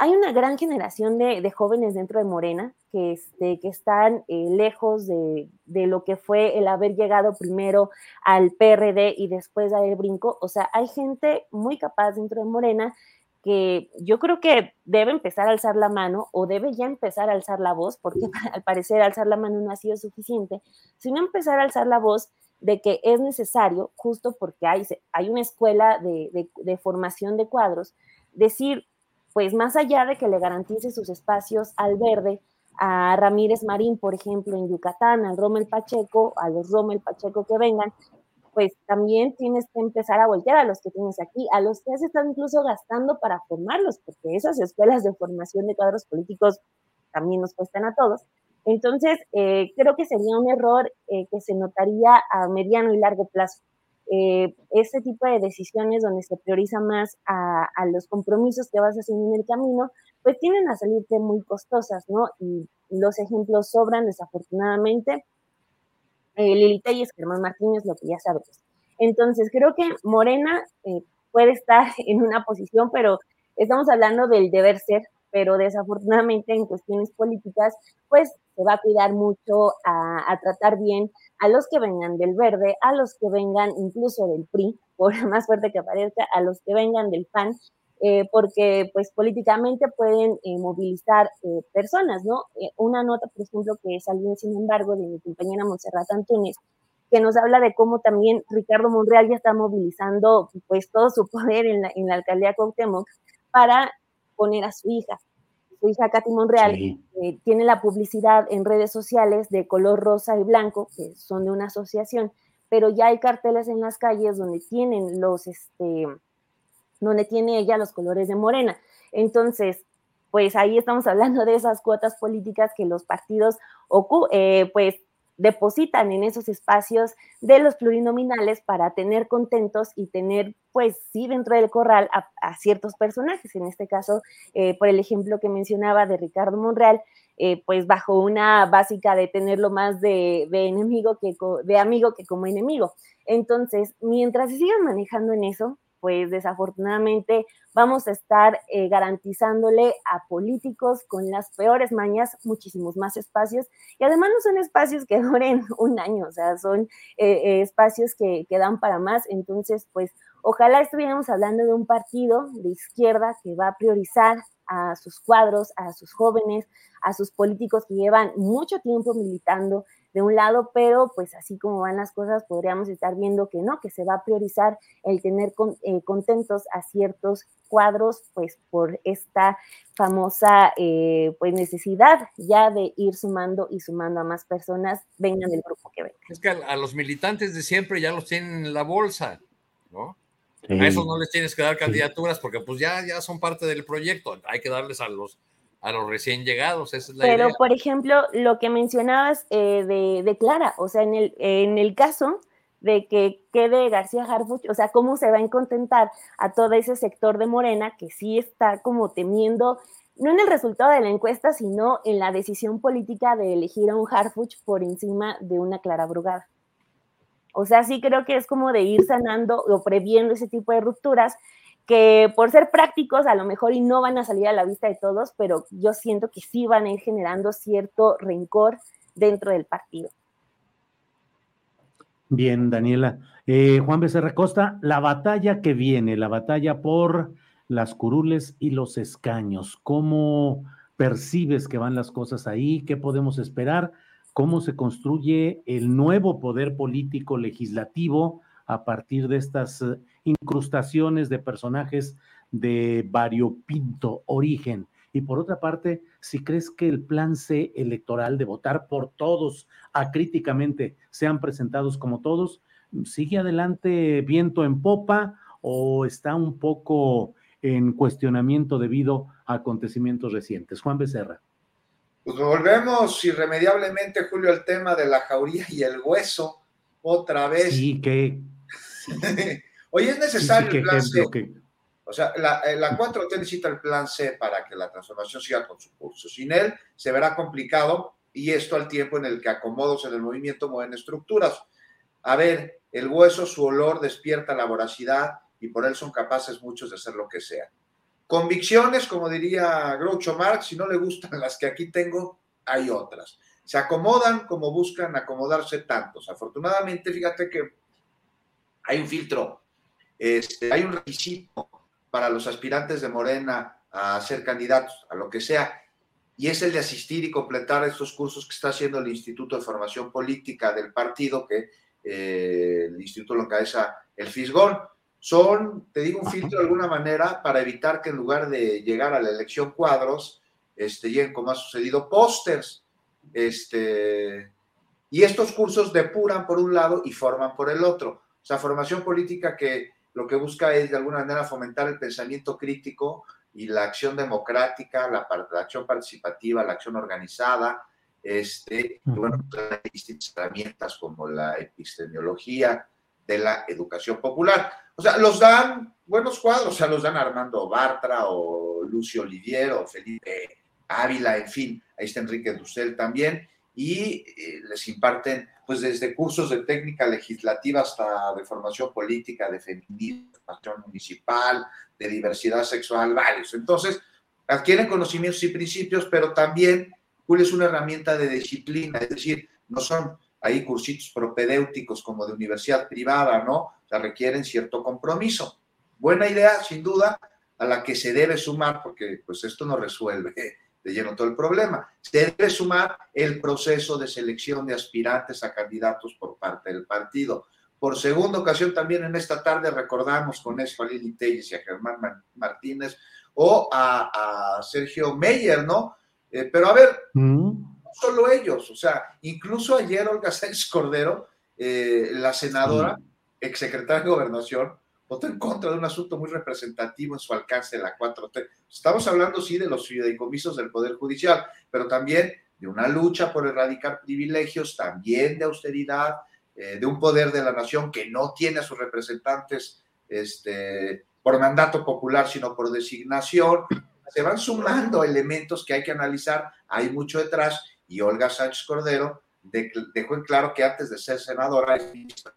hay una gran generación de, jóvenes dentro de Morena que, este, que están eh, lejos de, lo que fue el haber llegado primero al PRD y después dar el brinco. O sea, hay gente muy capaz dentro de Morena que yo creo que debe empezar a alzar la mano o debe ya empezar a alzar la voz, porque al parecer alzar la mano no ha sido suficiente, sino empezar a alzar la voz de que es necesario, justo porque hay, hay una escuela de, de formación de cuadros, decir, pues más allá de que le garantice sus espacios al verde, a Ramírez Marín, por ejemplo, en Yucatán, al Rommel Pacheco, a los Rommel Pacheco que vengan, pues también tienes que empezar a voltear a los que tienes aquí, a los que se están incluso gastando para formarlos, porque esas escuelas de formación de cuadros políticos también nos cuestan a todos. Entonces, eh, creo que sería un error eh, que se notaría a mediano y largo plazo. Eh, ese tipo de decisiones donde se prioriza más a, a, los compromisos que vas haciendo en el camino, pues tienen a salirte muy costosas, ¿no? Y los ejemplos sobran, desafortunadamente. Eh, Lili Telles, Germán Martínez, lo que ya sabes. Entonces, creo que Morena eh, puede estar en una posición, pero estamos hablando del deber ser, pero desafortunadamente en cuestiones políticas, pues se va a cuidar mucho a, a, tratar bien a los que vengan del verde, a los que vengan incluso del PRI, por más fuerte que parezca, a los que vengan del PAN, eh, porque pues políticamente pueden eh, movilizar eh, personas, ¿no? Eh, una nota, por ejemplo, que salió, sin embargo, de mi compañera Montserrat Antunes, que nos habla de cómo también Ricardo Monreal ya está movilizando pues todo su poder en la, en la alcaldía Cuauhtémoc para poner a su hija. Su hija Katy Monreal sí. eh, tiene la publicidad en redes sociales de color rosa y blanco, que son de una asociación, pero ya hay carteles en las calles donde tienen los, este, donde tiene ella los colores de morena. Entonces, pues ahí estamos hablando de esas cuotas políticas que los partidos eh, pues depositan en esos espacios de los plurinominales para tener contentos y tener, pues sí, dentro del corral a, ciertos personajes. En este caso, eh, por el ejemplo que mencionaba de Ricardo Monreal, eh, pues bajo una básica de tenerlo más de, de enemigo que de amigo que como enemigo. Entonces, mientras se sigan manejando en eso, pues desafortunadamente vamos a estar eh, garantizándole a políticos con las peores mañas muchísimos más espacios. Y además no son espacios que duren un año, o sea, son eh, espacios que, que dan para más, entonces pues ojalá estuviéramos hablando de un partido de izquierda que va a priorizar a sus cuadros, a sus jóvenes, a sus políticos que llevan mucho tiempo militando de un lado, pero pues así como van las cosas, podríamos estar viendo que no, que se va a priorizar el tener con, eh, contentos a ciertos cuadros, pues por esta famosa eh, pues necesidad ya de ir sumando y sumando a más personas, vengan del grupo que vengan. Es que a, a los militantes de siempre ya los tienen en la bolsa, ¿no? Sí. A esos no les tienes que dar candidaturas porque pues ya, ya son parte del proyecto, hay que darles a los a los recién llegados, esa es la Pero, idea. por ejemplo, lo que mencionabas eh, de, de, Clara, o sea, en el, en el caso de que quede García Harfuch, o sea, cómo se va a contentar a todo ese sector de Morena que sí está como temiendo, no en el resultado de la encuesta, sino en la decisión política de elegir a un Harfuch por encima de una Clara Brugada. O sea, sí creo que es como de ir sanando o previendo ese tipo de rupturas que por ser prácticos a lo mejor y no van a salir a la vista de todos, pero yo siento que sí van a ir generando cierto rencor dentro del partido. Bien, Daniela. Eh, Juan Becerra Costa, la batalla que viene, la batalla por las curules y los escaños, ¿cómo percibes que van las cosas ahí? ¿Qué podemos esperar? ¿Cómo se construye el nuevo poder político legislativo a partir de estas incrustaciones de personajes de variopinto origen. Y por otra parte, si crees que el plan C electoral de votar por todos acríticamente sean presentados como todos, ¿sigue adelante viento en popa o está un poco en cuestionamiento debido a acontecimientos recientes? Juan Becerra. Pues volvemos irremediablemente, Julio, al tema de la jauría y el hueso, otra vez. Sí, que... Hoy es necesario sí, sí, el plan C. Que... O sea, la, eh, la 4T necesita el plan C para que la transformación siga con su curso. Sin él se verá complicado y esto al tiempo en el que acomodos en el movimiento mueven estructuras. A ver, el hueso, su olor despierta la voracidad y por él son capaces muchos de hacer lo que sea. Convicciones, como diría Groucho Marx, si no le gustan las que aquí tengo, hay otras. Se acomodan como buscan acomodarse tantos. Afortunadamente, fíjate que hay un filtro este, hay un requisito para los aspirantes de Morena a ser candidatos, a lo que sea, y es el de asistir y completar estos cursos que está haciendo el Instituto de Formación Política del partido, que el instituto lo encabeza el Fisgón. Son, te digo, un filtro de alguna manera para evitar que en lugar de llegar a la elección cuadros, este, lleguen como ha sucedido pósters. Este, y estos cursos depuran por un lado y forman por el otro. O sea, formación política que lo que busca es de alguna manera fomentar el pensamiento crítico y la acción democrática, la, acción participativa, la acción organizada, este, y bueno, hay distintas herramientas como la epistemología de la educación popular. O sea, los dan buenos cuadros, o sea, los dan Armando Bartra o Lucio Olivier o Felipe Ávila, en fin, ahí está Enrique Dussel también, y eh, les imparten, pues desde cursos de técnica legislativa hasta de formación política, de feminismo, municipal, de diversidad sexual, varios. Entonces, adquieren conocimientos y principios, pero también es una herramienta de disciplina, es decir, no son ahí cursitos propedéuticos como de universidad privada, ¿no? O requieren cierto compromiso. Buena idea, sin duda, a la que se debe sumar, porque pues esto no resuelve de lleno todo el problema. Se debe sumar el proceso de selección de aspirantes a candidatos por parte del partido. Por segunda ocasión también en esta tarde recordamos con eso a Lili Telles y a Germán Martínez o a, Sergio Meyer, ¿no? Eh, pero a ver, mm. no solo ellos, o sea, incluso ayer Olga Sánchez Cordero, eh, la senadora, exsecretaria de Gobernación, votó en contra de un asunto muy representativo en su alcance de la 4T. Estamos hablando, sí, de los fideicomisos del Poder Judicial, pero también de una lucha por erradicar privilegios, también de austeridad, eh, de un poder de la nación que no tiene a sus representantes este, por mandato popular, sino por designación. Se van sumando elementos que hay que analizar, hay mucho detrás, y Olga Sánchez Cordero dejó en claro que antes de ser senadora es ministra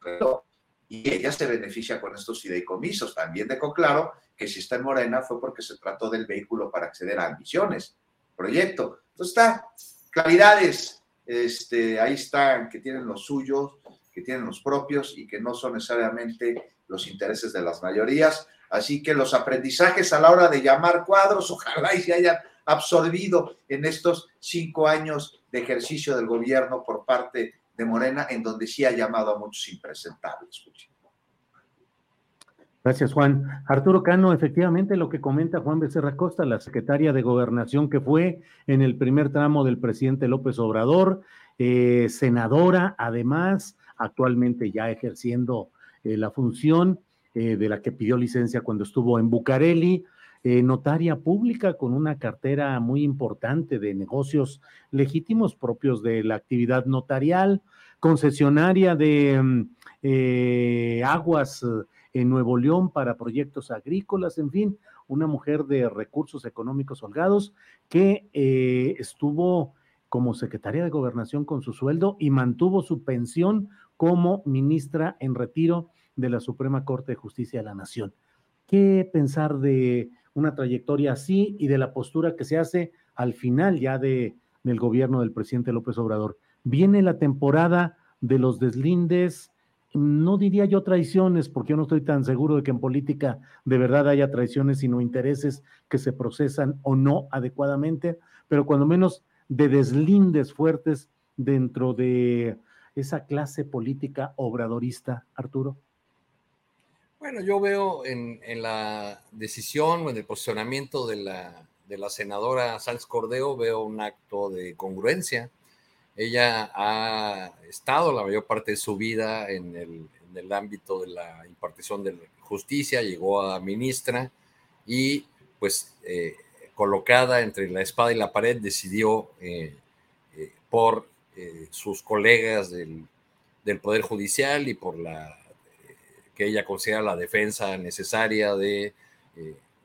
y ella se beneficia con estos fideicomisos. También dejó claro que si está en Morena fue porque se trató del vehículo para acceder a ambiciones, proyecto. Entonces está, claridades, este, ahí están, que tienen los suyos, que tienen los propios y que no son necesariamente los intereses de las mayorías. Así que los aprendizajes a la hora de llamar cuadros, ojalá y se hayan absorbido en estos cinco años de ejercicio del gobierno por parte de Morena, en donde sí ha llamado a muchos impresentables. Gracias, Juan. Arturo Cano, efectivamente lo que comenta Juan Becerra Costa, la secretaria de Gobernación que fue en el primer tramo del presidente López Obrador, eh, senadora, además, actualmente ya ejerciendo eh, la función eh, de la que pidió licencia cuando estuvo en Bucareli, notaria pública con una cartera muy importante de negocios legítimos propios de la actividad notarial, concesionaria de mm, aguas en Nuevo León para proyectos agrícolas, en fin, una mujer de recursos económicos holgados que estuvo como secretaria de gobernación con su sueldo y mantuvo su pensión como ministra en retiro de la Suprema Corte de Justicia de la Nación. ¿Qué pensar de una trayectoria así y de la postura que se hace al final ya de, del gobierno del presidente López Obrador? Viene la temporada de los deslindes, no diría yo traiciones, porque yo no estoy tan seguro de que en política de verdad haya traiciones, sino intereses que se procesan o no adecuadamente, pero cuando menos de deslindes fuertes dentro de esa clase política obradorista, Arturo? Bueno, yo veo en, la decisión o en el posicionamiento de la, de la senadora Sánchez Cordeo, veo un acto de congruencia. Ella ha estado la mayor parte de su vida en el, en el ámbito de la impartición de justicia, llegó a ministra y pues eh, colocada entre la espada y la pared, decidió eh, eh, por sus colegas del, Poder Judicial y por la que ella considera la defensa necesaria de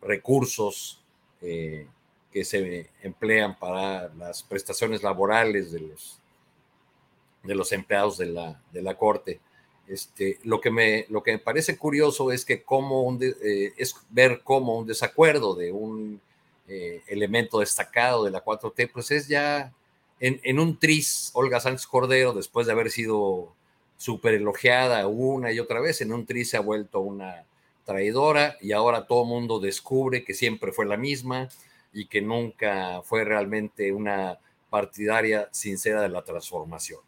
recursos que se emplean para las prestaciones laborales de los, de los empleados de la, de la Corte. Este, lo, que me, lo que me parece curioso es que como es ver cómo un desacuerdo de un eh, elemento destacado de la 4T, pues es ya en, un tris, Olga Sánchez Cordero, después de haber sido súper elogiada una y otra vez, en un tris se ha vuelto una traidora y ahora todo el mundo descubre que siempre fue la misma y que nunca fue realmente una partidaria sincera de la transformación.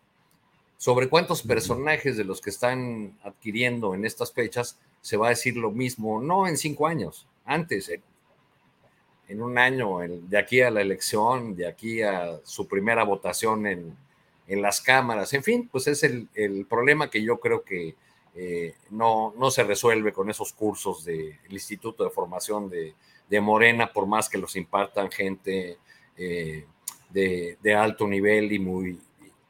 sobre cuántos personajes de los que están adquiriendo en estas fechas se va a decir lo mismo, no en cinco años, antes, en, un año, de aquí a la elección, de aquí a su primera votación en, las cámaras, en fin, pues es el, problema que yo creo que eh, no, no se resuelve con esos cursos del Instituto de Formación de, Morena, por más que los impartan gente eh, de, de, alto nivel y muy,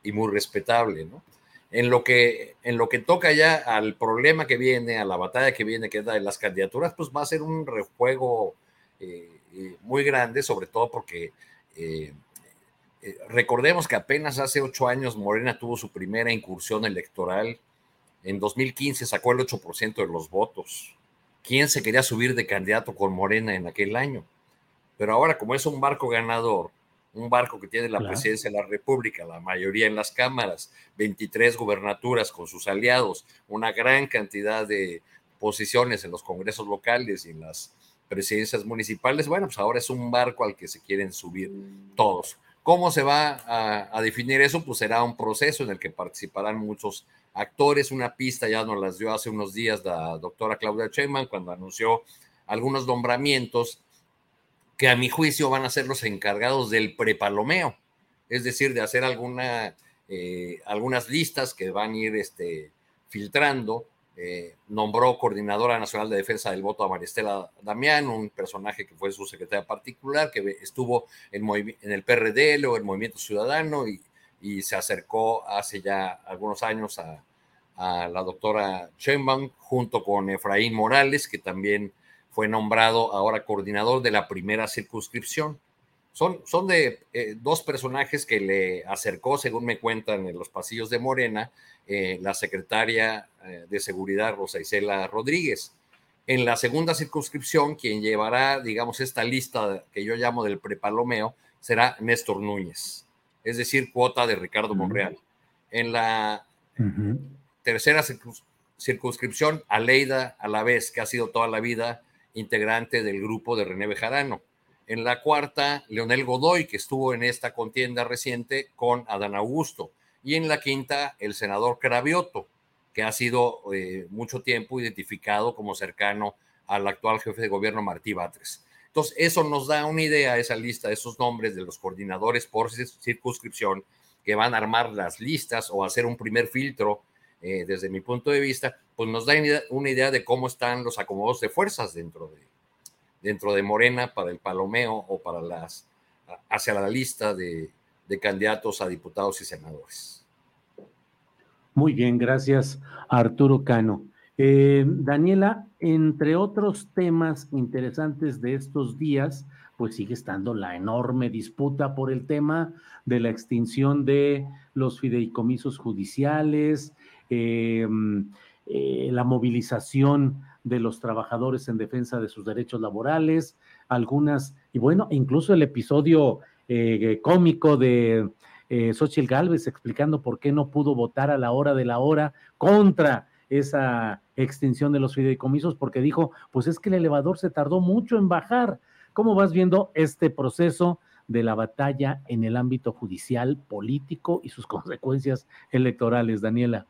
y muy respetable, ¿no? En lo, que, en lo que toca ya al problema que viene, a la batalla que viene, que es la de las candidaturas, pues va a ser un rejuego eh, muy grande, sobre todo porque eh, recordemos que apenas hace ocho años Morena tuvo su primera incursión electoral. En 2015 sacó el 8% de los votos. ¿Quién se quería subir de candidato con Morena en aquel año? Pero ahora, como es un barco ganador, un barco que tiene la presidencia de la República, la mayoría en las cámaras, 23 gubernaturas con sus aliados, una gran cantidad de posiciones en los congresos locales y en las presidencias municipales. Bueno, pues ahora es un barco al que se quieren subir todos. ¿Cómo se va a, definir eso? Pues será un proceso en el que participarán muchos actores. Una pista ya nos las dio hace unos días la doctora Claudia Sheinbaum cuando anunció algunos nombramientos que a mi juicio van a ser los encargados del prepalomeo, es decir, de hacer alguna, eh, algunas listas que van a ir este, filtrando. Eh, nombró coordinadora nacional de defensa del voto a Maristela Damián, un personaje que fue su secretaria particular, que estuvo en, el PRD, o el Movimiento Ciudadano, y, se acercó hace ya algunos años a, a la doctora Sheinbaum, junto con Efraín Morales, que también fue nombrado ahora coordinador de la primera circunscripción. Son, son de eh, dos personajes que le acercó, según me cuentan en los pasillos de Morena, eh, la secretaria eh, de Seguridad Rosa Isela Rodríguez. En la segunda circunscripción, quien llevará, digamos, esta lista que yo llamo del prepalomeo, será Néstor Núñez, es decir, cuota de Ricardo Monreal. En la tercera circunscripción, Aleida vez que ha sido toda la vida integrante del grupo de René Bejarano. En la cuarta, Leonel Godoy, que estuvo en esta contienda reciente con Adán Augusto. Y en la quinta, el senador Cravioto, que ha sido eh, mucho tiempo identificado como cercano al actual jefe de gobierno Martí Batres. Entonces, eso nos da una idea, esa lista, esos nombres de los coordinadores por circunscripción que van a armar las listas o hacer un primer filtro eh, desde mi punto de vista, pues nos da una idea de cómo están los acomodos de fuerzas dentro de, dentro de Morena para el palomeo o para las, hacia la lista de, candidatos a diputados y senadores. Muy bien, gracias Arturo Cano. Eh, Daniela, entre otros temas interesantes de estos días, pues sigue estando la enorme disputa por el tema de la extinción de los fideicomisos judiciales, Em, eh, la movilización de los trabajadores en defensa de sus derechos laborales, algunas, y bueno, incluso el episodio eh, cómico de eh, Galvez explicando por qué no pudo votar a la hora de la hora contra esa extinción de los fideicomisos, porque dijo, pues es que el elevador se tardó mucho en bajar. ¿Cómo vas viendo este proceso de la batalla en el ámbito judicial, político y sus consecuencias electorales, Daniela?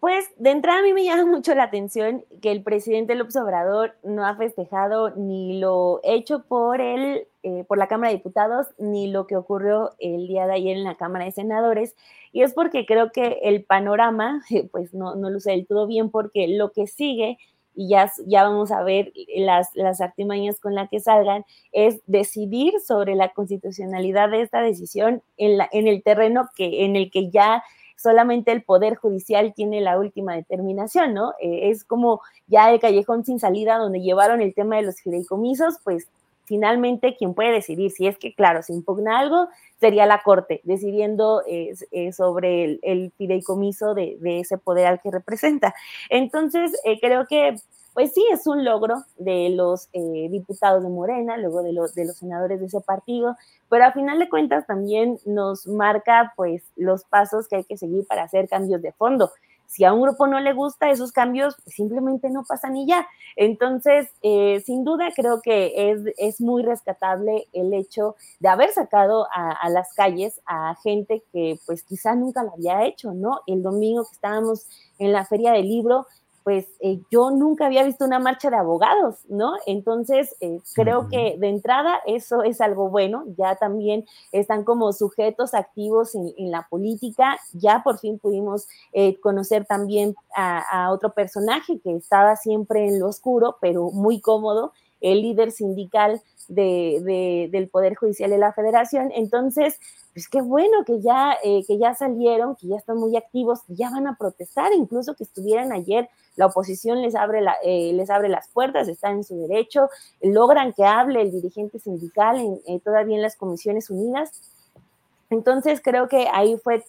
Pues de entrada a mí me llama mucho la atención que el presidente López Obrador no ha festejado ni lo hecho por él, eh, por la Cámara de Diputados, ni lo que ocurrió el día de ayer en la Cámara de Senadores. Y es porque creo que el panorama, pues no, no luce del todo bien, porque lo que sigue, y ya, ya vamos a ver las, las artimañas con las que salgan, es decidir sobre la constitucionalidad de esta decisión en, la, en el terreno que, en el que ya solamente el Poder Judicial tiene la última determinación, ¿no? Eh, es como ya el callejón sin salida donde llevaron el tema de los fideicomisos, pues finalmente quien puede decidir si es que, claro, se impugna algo, sería la Corte, decidiendo eh, eh, sobre el, fideicomiso de, de, ese poder al que representa. Entonces, creo que pues sí es un logro de los eh, diputados de Morena, luego de los senadores de ese partido, pero a final de cuentas también nos marca pues los pasos que hay que seguir para hacer cambios de fondo. Si a un grupo no le gusta esos cambios, pues, simplemente no pasan y ya. Entonces, eh, sin duda creo que es, es, muy rescatable el hecho de haber sacado a, a, las calles a gente que pues quizá nunca lo había hecho, ¿no? El domingo que estábamos en la feria del libro, pues eh, yo nunca había visto una marcha de abogados, ¿no? Entonces, eh, creo que de entrada eso es algo bueno, ya también están como sujetos activos en, la política, ya por fin pudimos eh, conocer también a, otro personaje que estaba siempre en lo oscuro, pero muy cómodo, el líder sindical del Poder Judicial de la Federación. Entonces, pues qué bueno que ya, que ya salieron, que ya están muy activos, ya van a protestar, incluso que estuvieran ayer la oposición les abre, eh, les abre las puertas, están en su derecho, logran que hable el dirigente sindical eh, todavía en las Comisiones Unidas. Entonces creo que ahí fue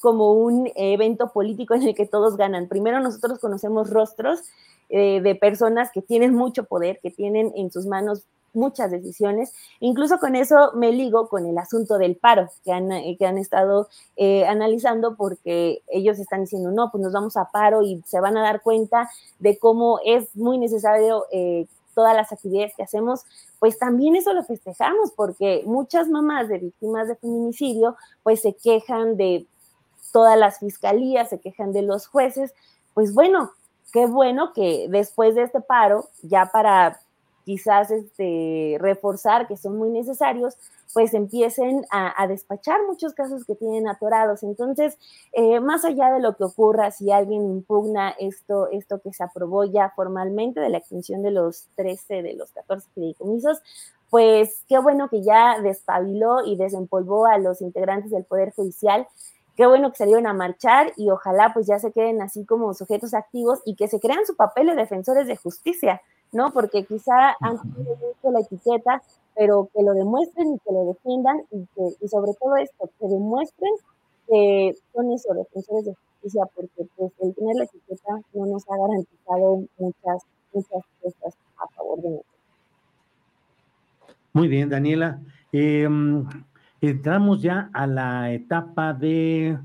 como un evento político en el que todos ganan. Primero nosotros conocemos rostros eh, de personas que tienen mucho poder, que tienen en sus manos muchas decisiones. Incluso con eso me ligo con el asunto del paro que han, eh, que han estado eh, analizando porque ellos están diciendo, no, pues nos vamos a paro y se van a dar cuenta de cómo es muy necesario eh, todas las actividades que hacemos, pues también eso lo festejamos porque muchas mamás de víctimas de feminicidio pues se quejan de todas las fiscalías, se quejan de los jueces, pues bueno, qué bueno que después de este paro, ya para quizás este, reforzar, que son muy necesarios, pues empiecen a, despachar muchos casos que tienen atorados. Entonces, eh, más allá de lo que ocurra, si alguien impugna esto, esto que se aprobó ya formalmente de la extensión de los 13, de los 14 fideicomisos, pues qué bueno que ya despabiló y desempolvó a los integrantes del Poder Judicial. Qué bueno que salieron a marchar y ojalá pues ya se queden así como sujetos activos y que se crean su papel de defensores de justicia ¿no? Porque quizá han tenido la etiqueta, pero que lo demuestren y que lo defiendan y, que, y sobre todo esto, que demuestren que son esos defensores de justicia, porque pues el tener la etiqueta no nos ha garantizado muchas, muchas cosas a favor de nosotros. Muy bien, Daniela. Em, entramos ya a la etapa de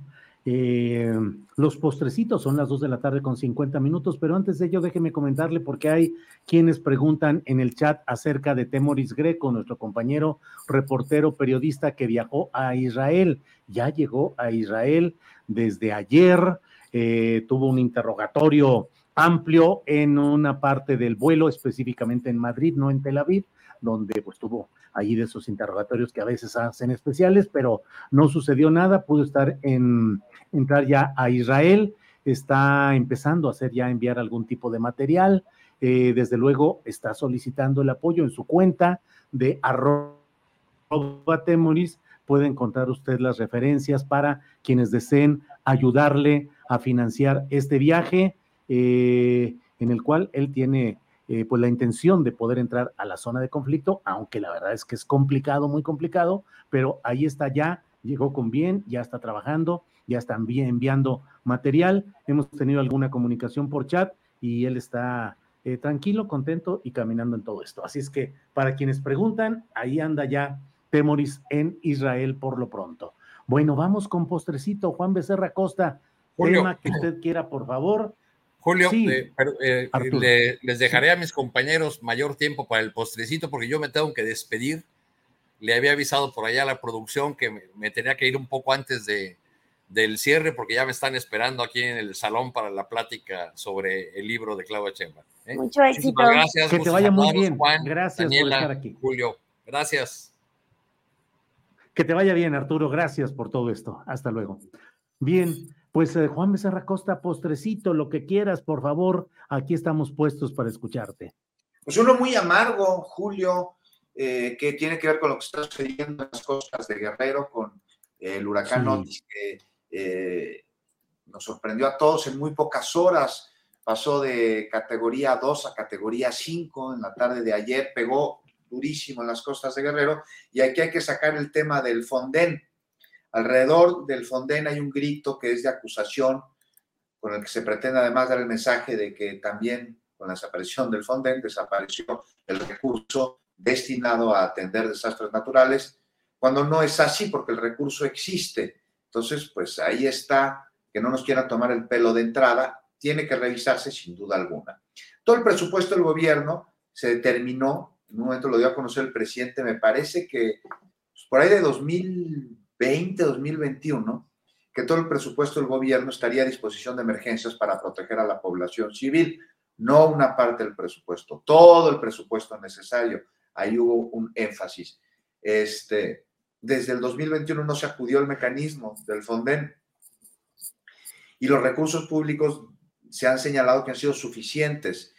eh, los postrecitos son las 2 de la tarde con 50 minutos, pero antes de ello déjeme comentarle porque hay quienes preguntan en el chat acerca de Temoris Greco, nuestro compañero reportero periodista que viajó a Israel. Ya llegó a Israel desde ayer, eh, tuvo un interrogatorio amplio en una parte del vuelo, específicamente en Madrid, no en Tel Aviv, donde pues tuvo ahí de esos interrogatorios que a veces hacen especiales, pero no sucedió nada, pudo estar en, entrar ya a Israel, está empezando a hacer ya enviar algún tipo de material, eh, desde luego está solicitando el apoyo en su cuenta de arroba temoris, puede encontrar usted las referencias para quienes deseen ayudarle a financiar este viaje, eh, en el cual él tiene eh, pues la intención de poder entrar a la zona de conflicto, aunque la verdad es que es complicado, muy complicado, pero ahí está ya, llegó con bien, ya está trabajando, ya están bien enviando material, hemos tenido alguna comunicación por chat y él está eh, tranquilo, contento y caminando en todo esto. Así es que para quienes preguntan, ahí anda ya Temoris en Israel por lo pronto. Bueno, vamos con postrecito, Juan Becerra Costa, tema que usted quiera, por favor, Julio, eh, eh, les dejaré a mis compañeros mayor tiempo para el postrecito porque yo me tengo que despedir. Le había avisado por allá a la producción que me, tenía que ir un poco antes de, del cierre porque ya me están esperando aquí en el salón para la plática sobre el libro de Claudia Chemba. ¿eh? Mucho éxito. Gracias. Que te vaya muy bien. Juan, gracias por estar aquí. Julio, gracias. Que te vaya bien, Arturo. Gracias por todo esto. Hasta luego. Bien. Pues eh, Juan Becerra Costa, postrecito, lo que quieras, por favor, aquí estamos puestos para escucharte. Pues uno muy amargo, Julio, eh, que tiene que ver con lo que está sucediendo en las costas de Guerrero con el huracán Otis, que eh, nos sorprendió a todos en muy pocas horas. Pasó de categoría 2 a categoría 5 en la tarde de ayer, pegó durísimo en las costas de Guerrero. Y aquí hay que sacar el tema del Fonden Alrededor del Fonden hay un grito que es de acusación, con el que se pretende además dar el mensaje de que también con la desaparición del Fonden desapareció el recurso destinado a atender desastres naturales, cuando no es así porque el recurso existe. Entonces, pues ahí está que no nos quieran tomar el pelo de entrada, tiene que revisarse sin duda alguna. Todo el presupuesto del gobierno se determinó, en un momento lo dio a conocer el presidente, me parece que pues, por ahí de 2020, 2021, que todo el presupuesto del gobierno estaría a disposición de emergencias para proteger a la población civil, no una parte del presupuesto, todo el presupuesto necesario. Ahí hubo un énfasis. Este, desde el 2021 no se acudió al mecanismo del Fonden y los recursos públicos se han señalado que han sido suficientes.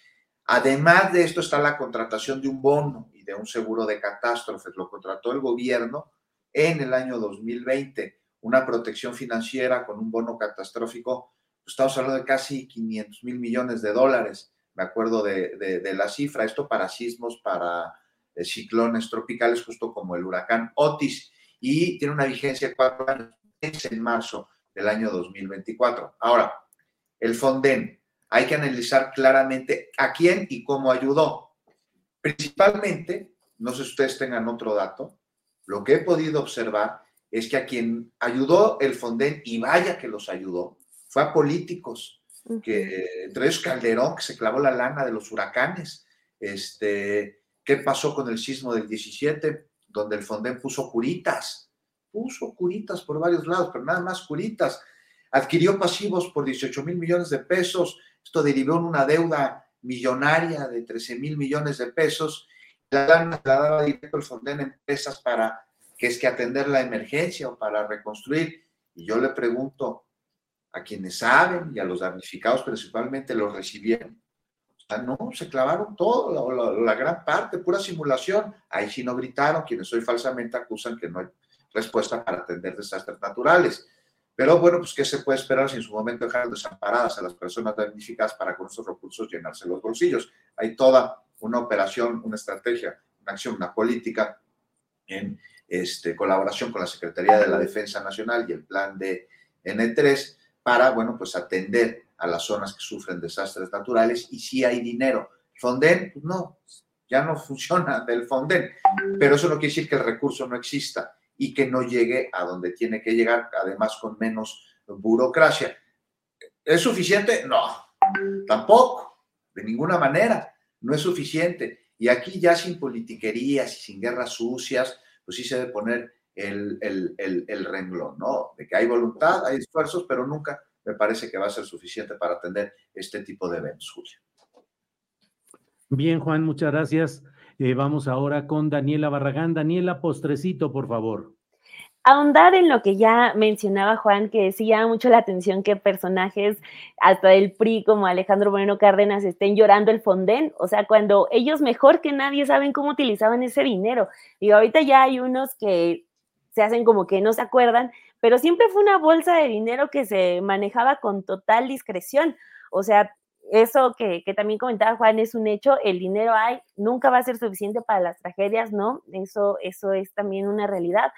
Además de esto está la contratación de un bono y de un seguro de catástrofes. Lo contrató el gobierno en el año 2020, una protección financiera con un bono catastrófico. Estamos hablando de casi 500 mil millones de dólares, me acuerdo de, la cifra. Esto para sismos, para eh, ciclones tropicales, justo como el huracán Otis. Y tiene una vigencia de cuatro años, en marzo del año 2024. Ahora, el Fonden, hay que analizar claramente a quién y cómo ayudó. Principalmente, no sé si ustedes tengan otro dato, lo que he podido observar es que a quien ayudó el Fonden, y vaya que los ayudó, fue a políticos, que entre ellos Calderón, que se clavó la lana de los huracanes, este, ¿qué pasó con el sismo del 17? Donde el Fonden puso curitas, puso curitas por varios lados, pero nada más curitas. Adquirió pasivos por 18 mil millones de pesos. Esto derivó en una deuda millonaria de 13 mil millones de pesos. La la daba directo el Fonden a empresas para que es que atender la emergencia o para reconstruir. Y yo le pregunto a quienes saben y a los damnificados principalmente, ¿los recibieron? O sea, no, se clavaron todo, la, la gran parte, pura simulación. Ahí sí no gritaron, quienes hoy falsamente acusan que no hay respuesta para atender desastres naturales. Pero bueno, pues ¿qué se puede esperar si en su momento dejaron desamparadas a las personas damnificadas para con esos recursos llenarse los bolsillos? Hay toda una operación, una estrategia, una acción, una política en este, colaboración con la Secretaría de la Defensa Nacional y el plan de N3 para, bueno, pues atender a las zonas que sufren desastres naturales y si hay dinero. Fonden, pues no, ya no funciona del Fonden, pero eso no quiere decir que el recurso no exista y que no llegue a donde tiene que llegar, además con menos burocracia. ¿Es suficiente? No, tampoco, de ninguna manera, no es suficiente. Y aquí ya sin politiquerías y sin guerras sucias, pues sí se debe poner el, el, renglón, ¿no? De que hay voluntad, hay esfuerzos, pero nunca me parece que va a ser suficiente para atender este tipo de eventos, Julia. Bien, Juan, muchas gracias. Eh, vamos ahora con Daniela Barragán. Daniela, postrecito, por favor. Ahondar en lo que ya mencionaba Juan, que sí llama mucho la atención que personajes hasta del PRI como Alejandro Moreno Cárdenas estén llorando el fondén, o sea, cuando ellos mejor que nadie saben cómo utilizaban ese dinero. Y ahorita ya hay unos que se hacen como que no se acuerdan, pero siempre fue una bolsa de dinero que se manejaba con total discreción. O sea, eso que, también comentaba Juan es un hecho, el dinero hay, nunca va a ser suficiente para las tragedias, ¿no? Eso, eso es también una realidad.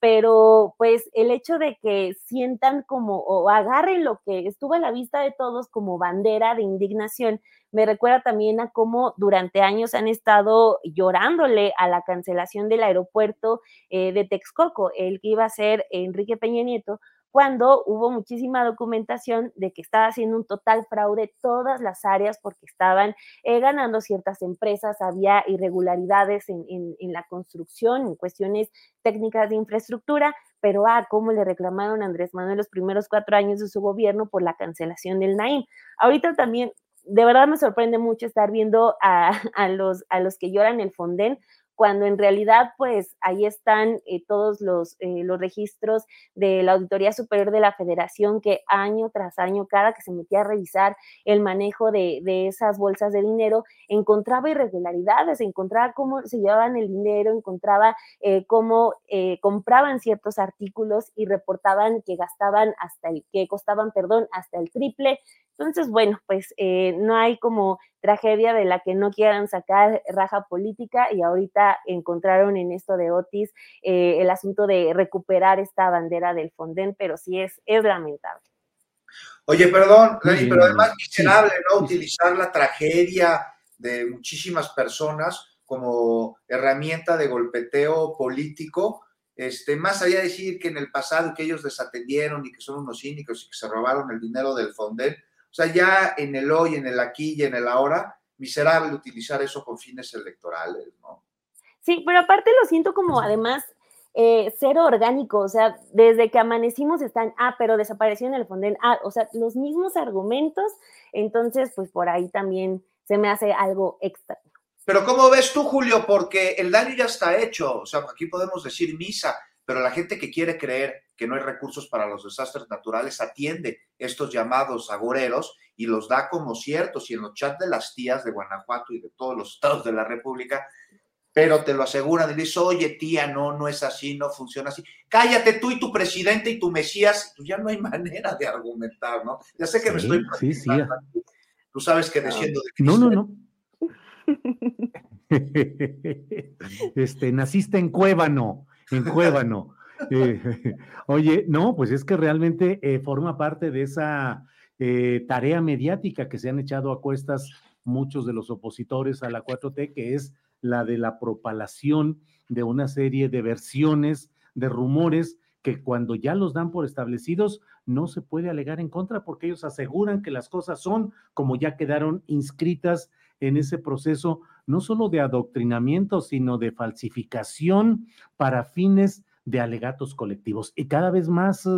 Pero pues el hecho de que sientan como o agarren lo que estuvo a la vista de todos como bandera de indignación, me recuerda también a cómo durante años han estado llorándole a la cancelación del aeropuerto eh, de Texcoco, el que iba a ser Enrique Peña Nieto, cuando hubo muchísima documentación de que estaba haciendo un total fraude todas las áreas porque estaban eh, ganando ciertas empresas, había irregularidades en, la construcción, en cuestiones técnicas de infraestructura, pero ah, cómo le reclamaron Andrés Manuel los primeros cuatro años de su gobierno por la cancelación del Naim. Ahorita también, de verdad me sorprende mucho estar viendo a, los, a los que lloran el Fonden, cuando en realidad pues ahí están eh, todos los, eh, los registros de la Auditoría Superior de la Federación que año tras año, cada que se metía a revisar el manejo de, esas bolsas de dinero, encontraba irregularidades, encontraba cómo se llevaban el dinero, encontraba eh, cómo compraban ciertos artículos y reportaban que gastaban hasta el, que costaban, perdón, hasta el triple. Entonces, bueno, pues eh, no hay como tragedia de la que no quieran sacar raja política y ahorita encontraron en esto de Otis eh, el asunto de recuperar esta bandera del Fonden, pero sí es, es lamentable. Oye, perdón, pero además es miserable, ¿no? Utilizar la tragedia de muchísimas personas como herramienta de golpeteo político este, más allá de decir que en el pasado que ellos desatendieron y que son unos cínicos y que se robaron el dinero del Fonden, o sea, ya en el hoy, en el aquí y en el ahora, miserable utilizar eso con fines electorales, ¿no? Sí, pero aparte lo siento como además eh, cero orgánico, o sea, desde que amanecimos están, ah, pero desapareció en el Fonden, ah, o sea, los mismos argumentos, entonces, pues por ahí también se me hace algo extra. Pero ¿cómo ves tú, Julio? Porque el daño ya está hecho, o sea, aquí podemos decir misa, pero la gente que quiere creer que no hay recursos para los desastres naturales atiende estos llamados agoreros y los da como ciertos y en los chats de las tías de Guanajuato y de todos los estados de la República, pero te lo aseguran y dices, oye tía, no, no es así, no funciona así. Cállate tú y tu presidente y tu Mesías, pues ya no hay manera de argumentar, ¿no? Ya sé que me estoy... Sí, sí. Tú sabes que desciendo de Cristo. No, no, no. este, naciste en Cuébano, en Cuébano. Eh, oye, no, pues es que realmente eh, forma parte de esa eh, tarea mediática que se han echado a cuestas muchos de los opositores a la 4T, que es la de la propalación de una serie de versiones, de rumores que cuando ya los dan por establecidos no se puede alegar en contra porque ellos aseguran que las cosas son como ya quedaron inscritas en ese proceso, no solo de adoctrinamiento, sino de falsificación para fines de alegatos colectivos. Y cada vez más,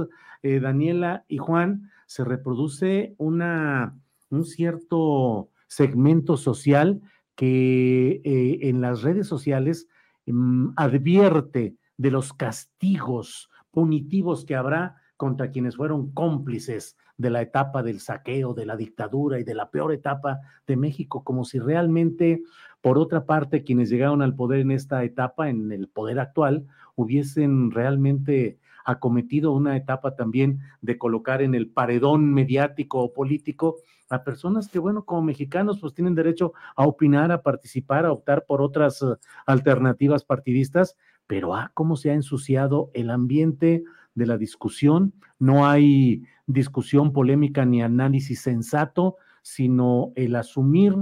eh, Daniela y Juan, se reproduce una, un cierto segmento social que eh, en las redes sociales mm, advierte de los castigos punitivos que habrá contra quienes fueron cómplices de la etapa del saqueo, de la dictadura y de la peor etapa de México, como si realmente, por otra parte, quienes llegaron al poder en esta etapa, en el poder actual, hubiesen realmente acometido una etapa también de colocar en el paredón mediático o político a personas que, bueno, como mexicanos, pues tienen derecho a opinar, a participar, a optar por otras eh, alternativas partidistas, pero ah, cómo se ha ensuciado el ambiente de la discusión, no hay discusión polémica ni análisis sensato, sino el asumir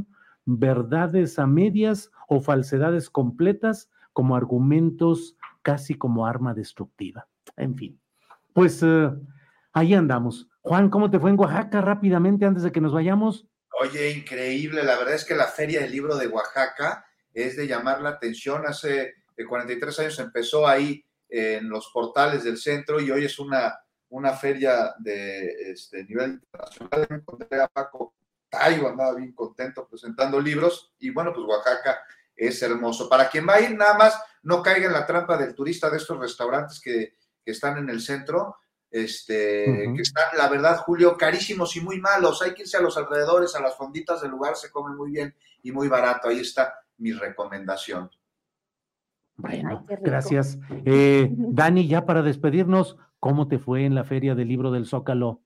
verdades a medias o falsedades completas como argumentos casi como arma destructiva. En fin, pues eh, ahí andamos. Juan, ¿cómo te fue en Oaxaca rápidamente antes de que nos vayamos? Oye, increíble. La verdad es que la Feria del Libro de Oaxaca es de llamar la atención. Hace 43 años empezó ahí en los portales del centro y hoy es una, una feria de este, nivel internacional. Encontré a Paco Tayo, andaba bien contento presentando libros y bueno, pues Oaxaca es hermoso. Para quien va a ir, nada más no caiga en la trampa del turista de estos restaurantes que, que están en el centro, este, que están, la verdad, Julio, carísimos y muy malos. Hay que irse a los alrededores, a las fonditas del lugar, se come muy bien y muy barato. Ahí está mi recomendación. Bueno, gracias. Eh, Dani, ya para despedirnos, ¿cómo te fue en la Feria del Libro del Zócalo?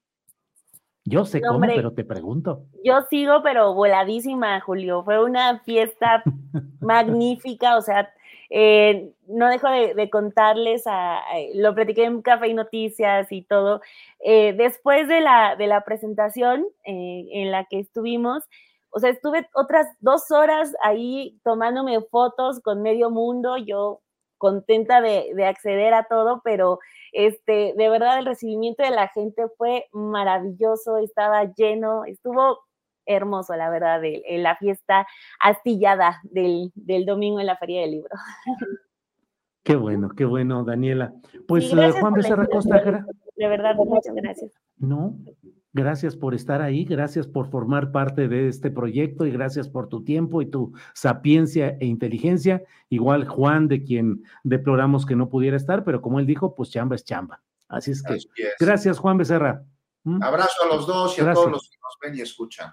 Yo sé cómo, pero te pregunto. Yo sigo, pero voladísima, Julio. Fue una fiesta magnífica, o sea, eh, no dejo de, contarles, a, lo platiqué en Café y Noticias y todo. Eh, después de la, de la presentación en la que estuvimos, o sea, estuve otras dos horas ahí tomándome fotos con medio mundo, yo contenta de, acceder a todo, pero este, de verdad el recibimiento de la gente fue maravilloso, estaba lleno, estuvo hermoso, la verdad, la fiesta astillada del, domingo en la Feria del Libro. Qué bueno, qué bueno, Daniela. Pues eh, Juan Becerra Costa. De verdad, muchas gracias. No, Gracias por estar ahí, gracias por formar parte de este proyecto y gracias por tu tiempo y tu sapiencia e inteligencia. Igual Juan, de quien deploramos que no pudiera estar, pero como él dijo, pues chamba es chamba. Así es que gracias Juan Becerra. ¿Mm? Abrazo a los dos y a todos los que nos ven y escuchan.